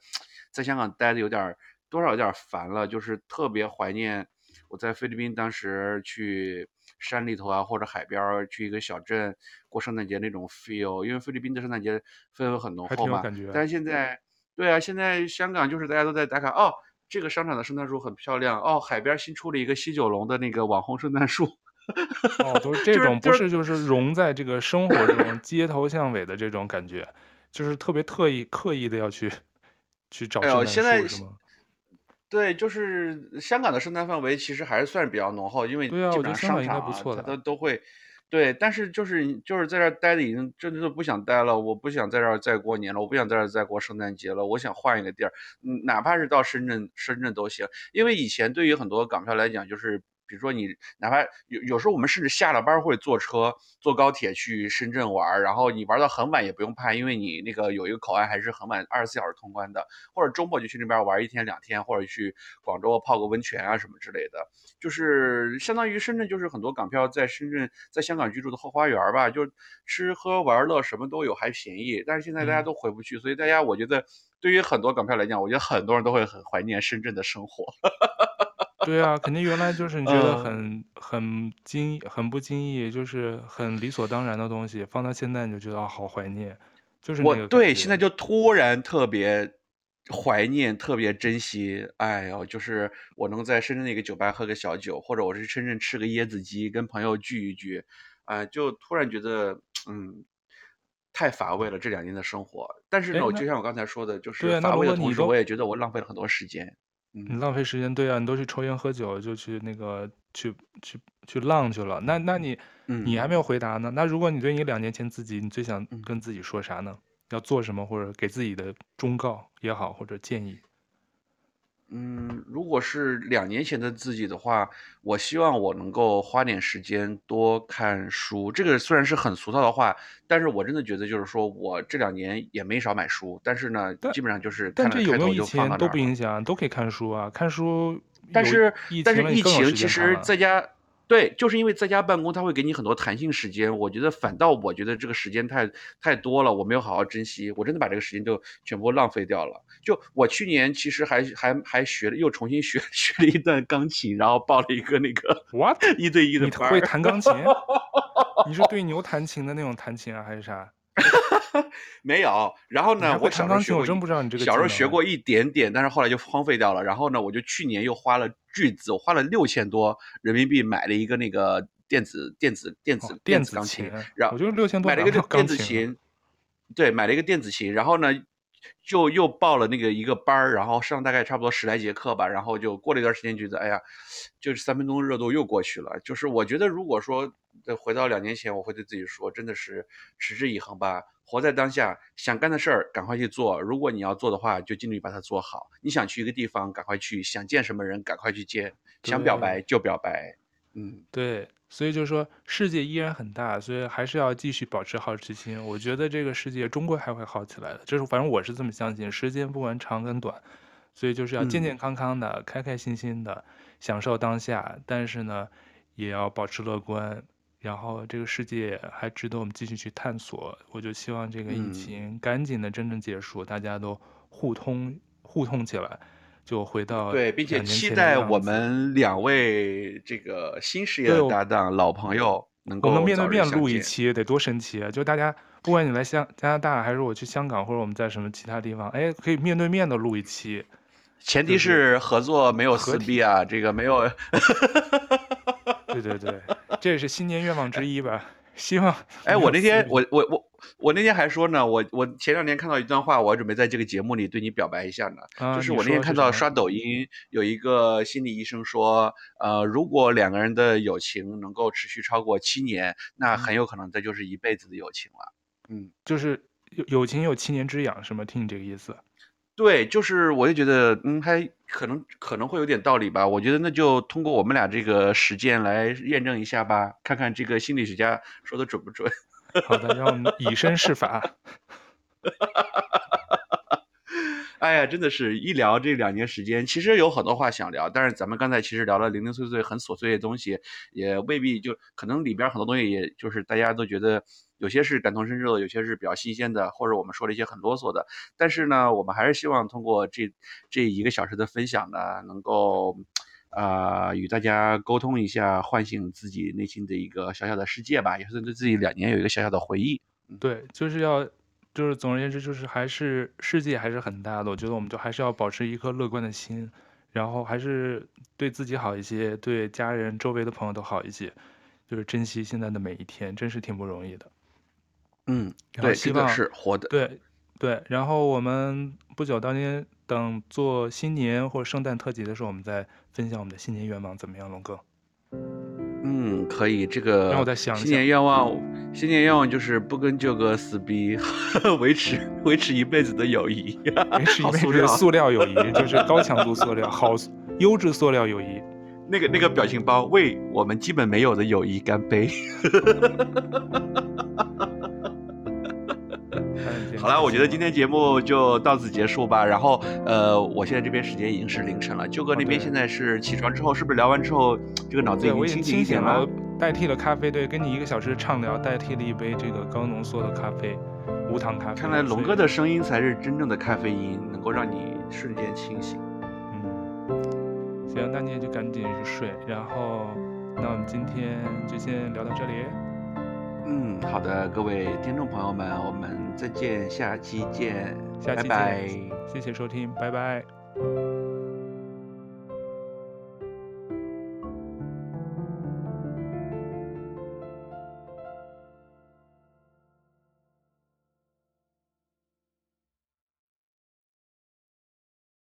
在香港待的有点多少有点烦了，就是特别怀念我在菲律宾当时去山里头啊或者海边去一个小镇过圣诞节那种 feel，因为菲律宾的圣诞节氛围很浓厚嘛。但是现在，对啊，现在香港就是大家都在打卡哦。这个商场的圣诞树很漂亮哦，海边新出了一个西九龙的那个网红圣诞树。哦，都是这种，不是就是融在这个生活中，街头巷尾的这种感觉，就是特别特意刻意的要去去找圣诞树，现在是吗？对，就是香港的圣诞氛围其实还是算是比较浓厚，因为基本上商场啊，它都都会。对，但是就是就是在这待的已经真的都不想待了，我不想在这儿再过年了，我不想在这儿再过圣诞节了，我想换一个地儿，哪怕是到深圳，深圳都行，因为以前对于很多港票来讲，就是。比如说你哪怕有有时候我们甚至下了班会坐车坐高铁去深圳玩，然后你玩到很晚也不用怕，因为你那个有一个口岸还是很晚二十四小时通关的，或者周末就去那边玩一天两天，或者去广州泡个温泉啊什么之类的，就是相当于深圳就是很多港票在深圳在香港居住的后花园吧，就吃喝玩乐什么都有，还便宜。但是现在大家都回不去，所以大家我觉得对于很多港票来讲，我觉得很多人都会很怀念深圳的生活。<laughs> 对啊，肯定原来就是你觉得很很经很不经意，就是很理所当然的东西，放到现在你就觉得好怀念，就是我对现在就突然特别怀念，特别珍惜。哎呦，就是我能在深圳那个酒吧喝个小酒，或者我是深圳吃个椰子鸡，跟朋友聚一聚，啊，就突然觉得嗯，太乏味了这两年的生活。但是呢，我就像我刚才说的，就是乏味的同时，我也觉得我浪费了很多时间。你浪费时间，对啊，你都去抽烟喝酒，就去那个去去去浪去了。那那你、嗯、你还没有回答呢。那如果你对你两年前自己，你最想跟自己说啥呢？要做什么，或者给自己的忠告也好，或者建议。嗯，如果是两年前的自己的话，我希望我能够花点时间多看书。这个虽然是很俗套的话，但是我真的觉得就是说我这两年也没少买书，但是呢，基本上就是看了开头就放到那儿。都不影响，都可以看书啊，看书。但是但是疫情其实在家。对，就是因为在家办公，他会给你很多弹性时间。我觉得反倒我觉得这个时间太太多了，我没有好好珍惜，我真的把这个时间就全部浪费掉了。就我去年其实还还还学了，又重新学 <laughs> 学了一段钢琴，然后报了一个那个 what <laughs> 一对一的班。你会弹钢琴？<laughs> 你是对牛弹琴的那种弹琴啊，还是啥？没有，然后呢，我小时候学过，我真不知道你这个。小时候学过一点点，但是后来就荒废掉了。然后呢，我就去年又花了巨资，我花了六千多人民币买了一个那个电子电子电子电子钢琴，然后六千多买了一个电子琴，对，买了一个电子琴，然后呢，就又报了那个一个班儿，然后上大概差不多十来节课吧，然后就过了一段时间，觉得哎呀，就是三分钟热度又过去了。就是我觉得，如果说再回到两年前，我会对自己说，真的是持之以恒吧，活在当下，想干的事儿赶快去做。如果你要做的话，就尽力把它做好。你想去一个地方，赶快去；想见什么人，赶快去见；想表白就表白。嗯，对。所以就是说，世界依然很大，所以还是要继续保持好奇心。我觉得这个世界终归还会好起来的，这是反正我是这么相信。时间不管长跟短，所以就是要健健康康的、嗯、开开心心的享受当下。但是呢，也要保持乐观。然后这个世界还值得我们继续去探索。我就希望这个疫情赶紧的真正结束，嗯、大家都互通互通起来。就回到对，并且期待我们两位这个新事业的搭档、老朋友，能够我们面对面录一期得多神奇啊！就大家不管你来香加拿大，还是我去香港，或者我们在什么其他地方，哎，可以面对面的录一期。前提是合作没有撕逼啊，这个没有。对对对，这也是新年愿望之一吧。希望 <laughs> 哎，我那天我我我我那天还说呢，我我前两天看到一段话，我准备在这个节目里对你表白一下呢。啊、就是我那天看到刷抖音有一个心理医生说，呃，如果两个人的友情能够持续超过七年，那很有可能这就是一辈子的友情了。嗯，就是友友情有七年之痒是吗？听你这个意思。对，就是我就觉得，嗯，还可能可能会有点道理吧。我觉得那就通过我们俩这个实践来验证一下吧，看看这个心理学家说的准不准。好的，让我们以身试法。<laughs> 哎呀，真的是一聊这两年时间，其实有很多话想聊，但是咱们刚才其实聊了零零碎碎很琐碎的东西，也未必就可能里边很多东西，也就是大家都觉得。有些是感同身受，有些是比较新鲜的，或者我们说了一些很啰嗦的。但是呢，我们还是希望通过这这一个小时的分享呢，能够啊、与大家沟通一下，唤醒自己内心的一个小小的世界吧，也是对自己两年有一个小小的回忆。对，就是要就是总而言之，就是还是世界还是很大的。我觉得我们就还是要保持一颗乐观的心，然后还是对自己好一些，对家人、周围的朋友都好一些，就是珍惜现在的每一天，真是挺不容易的。嗯，对，希望这个是活的。对，对，然后我们不久当天等做新年或者圣诞特辑的时候，我们再分享我们的新年愿望，怎么样，龙哥？嗯，可以。这个让我再想想。新年愿望，新年愿望就是不跟舅哥撕逼，维持维持一辈子的友谊，维持一 <laughs> 辈子的塑料友谊，就是高强度塑料，好优质塑料友谊。那个那个表情包，为我们基本没有的友谊干杯。<laughs> 好了，我觉得今天节目就到此结束吧。然后，呃，我现在这边时间已经是凌晨了。舅哥那边现在是起床之后，是不是聊完之后，这个脑子已经清醒一点了？代替了咖啡，对，跟你一个小时畅聊，代替了一杯这个高浓缩的咖啡，无糖咖啡。看来龙哥的声音才是真正的咖啡因，能够让你瞬间清醒。嗯，行，那你也就赶紧去睡。然后，那我们今天就先聊到这里。嗯，好的，各位听众朋友们，我们再见，下期见，下期见，拜拜，谢谢收听，拜拜。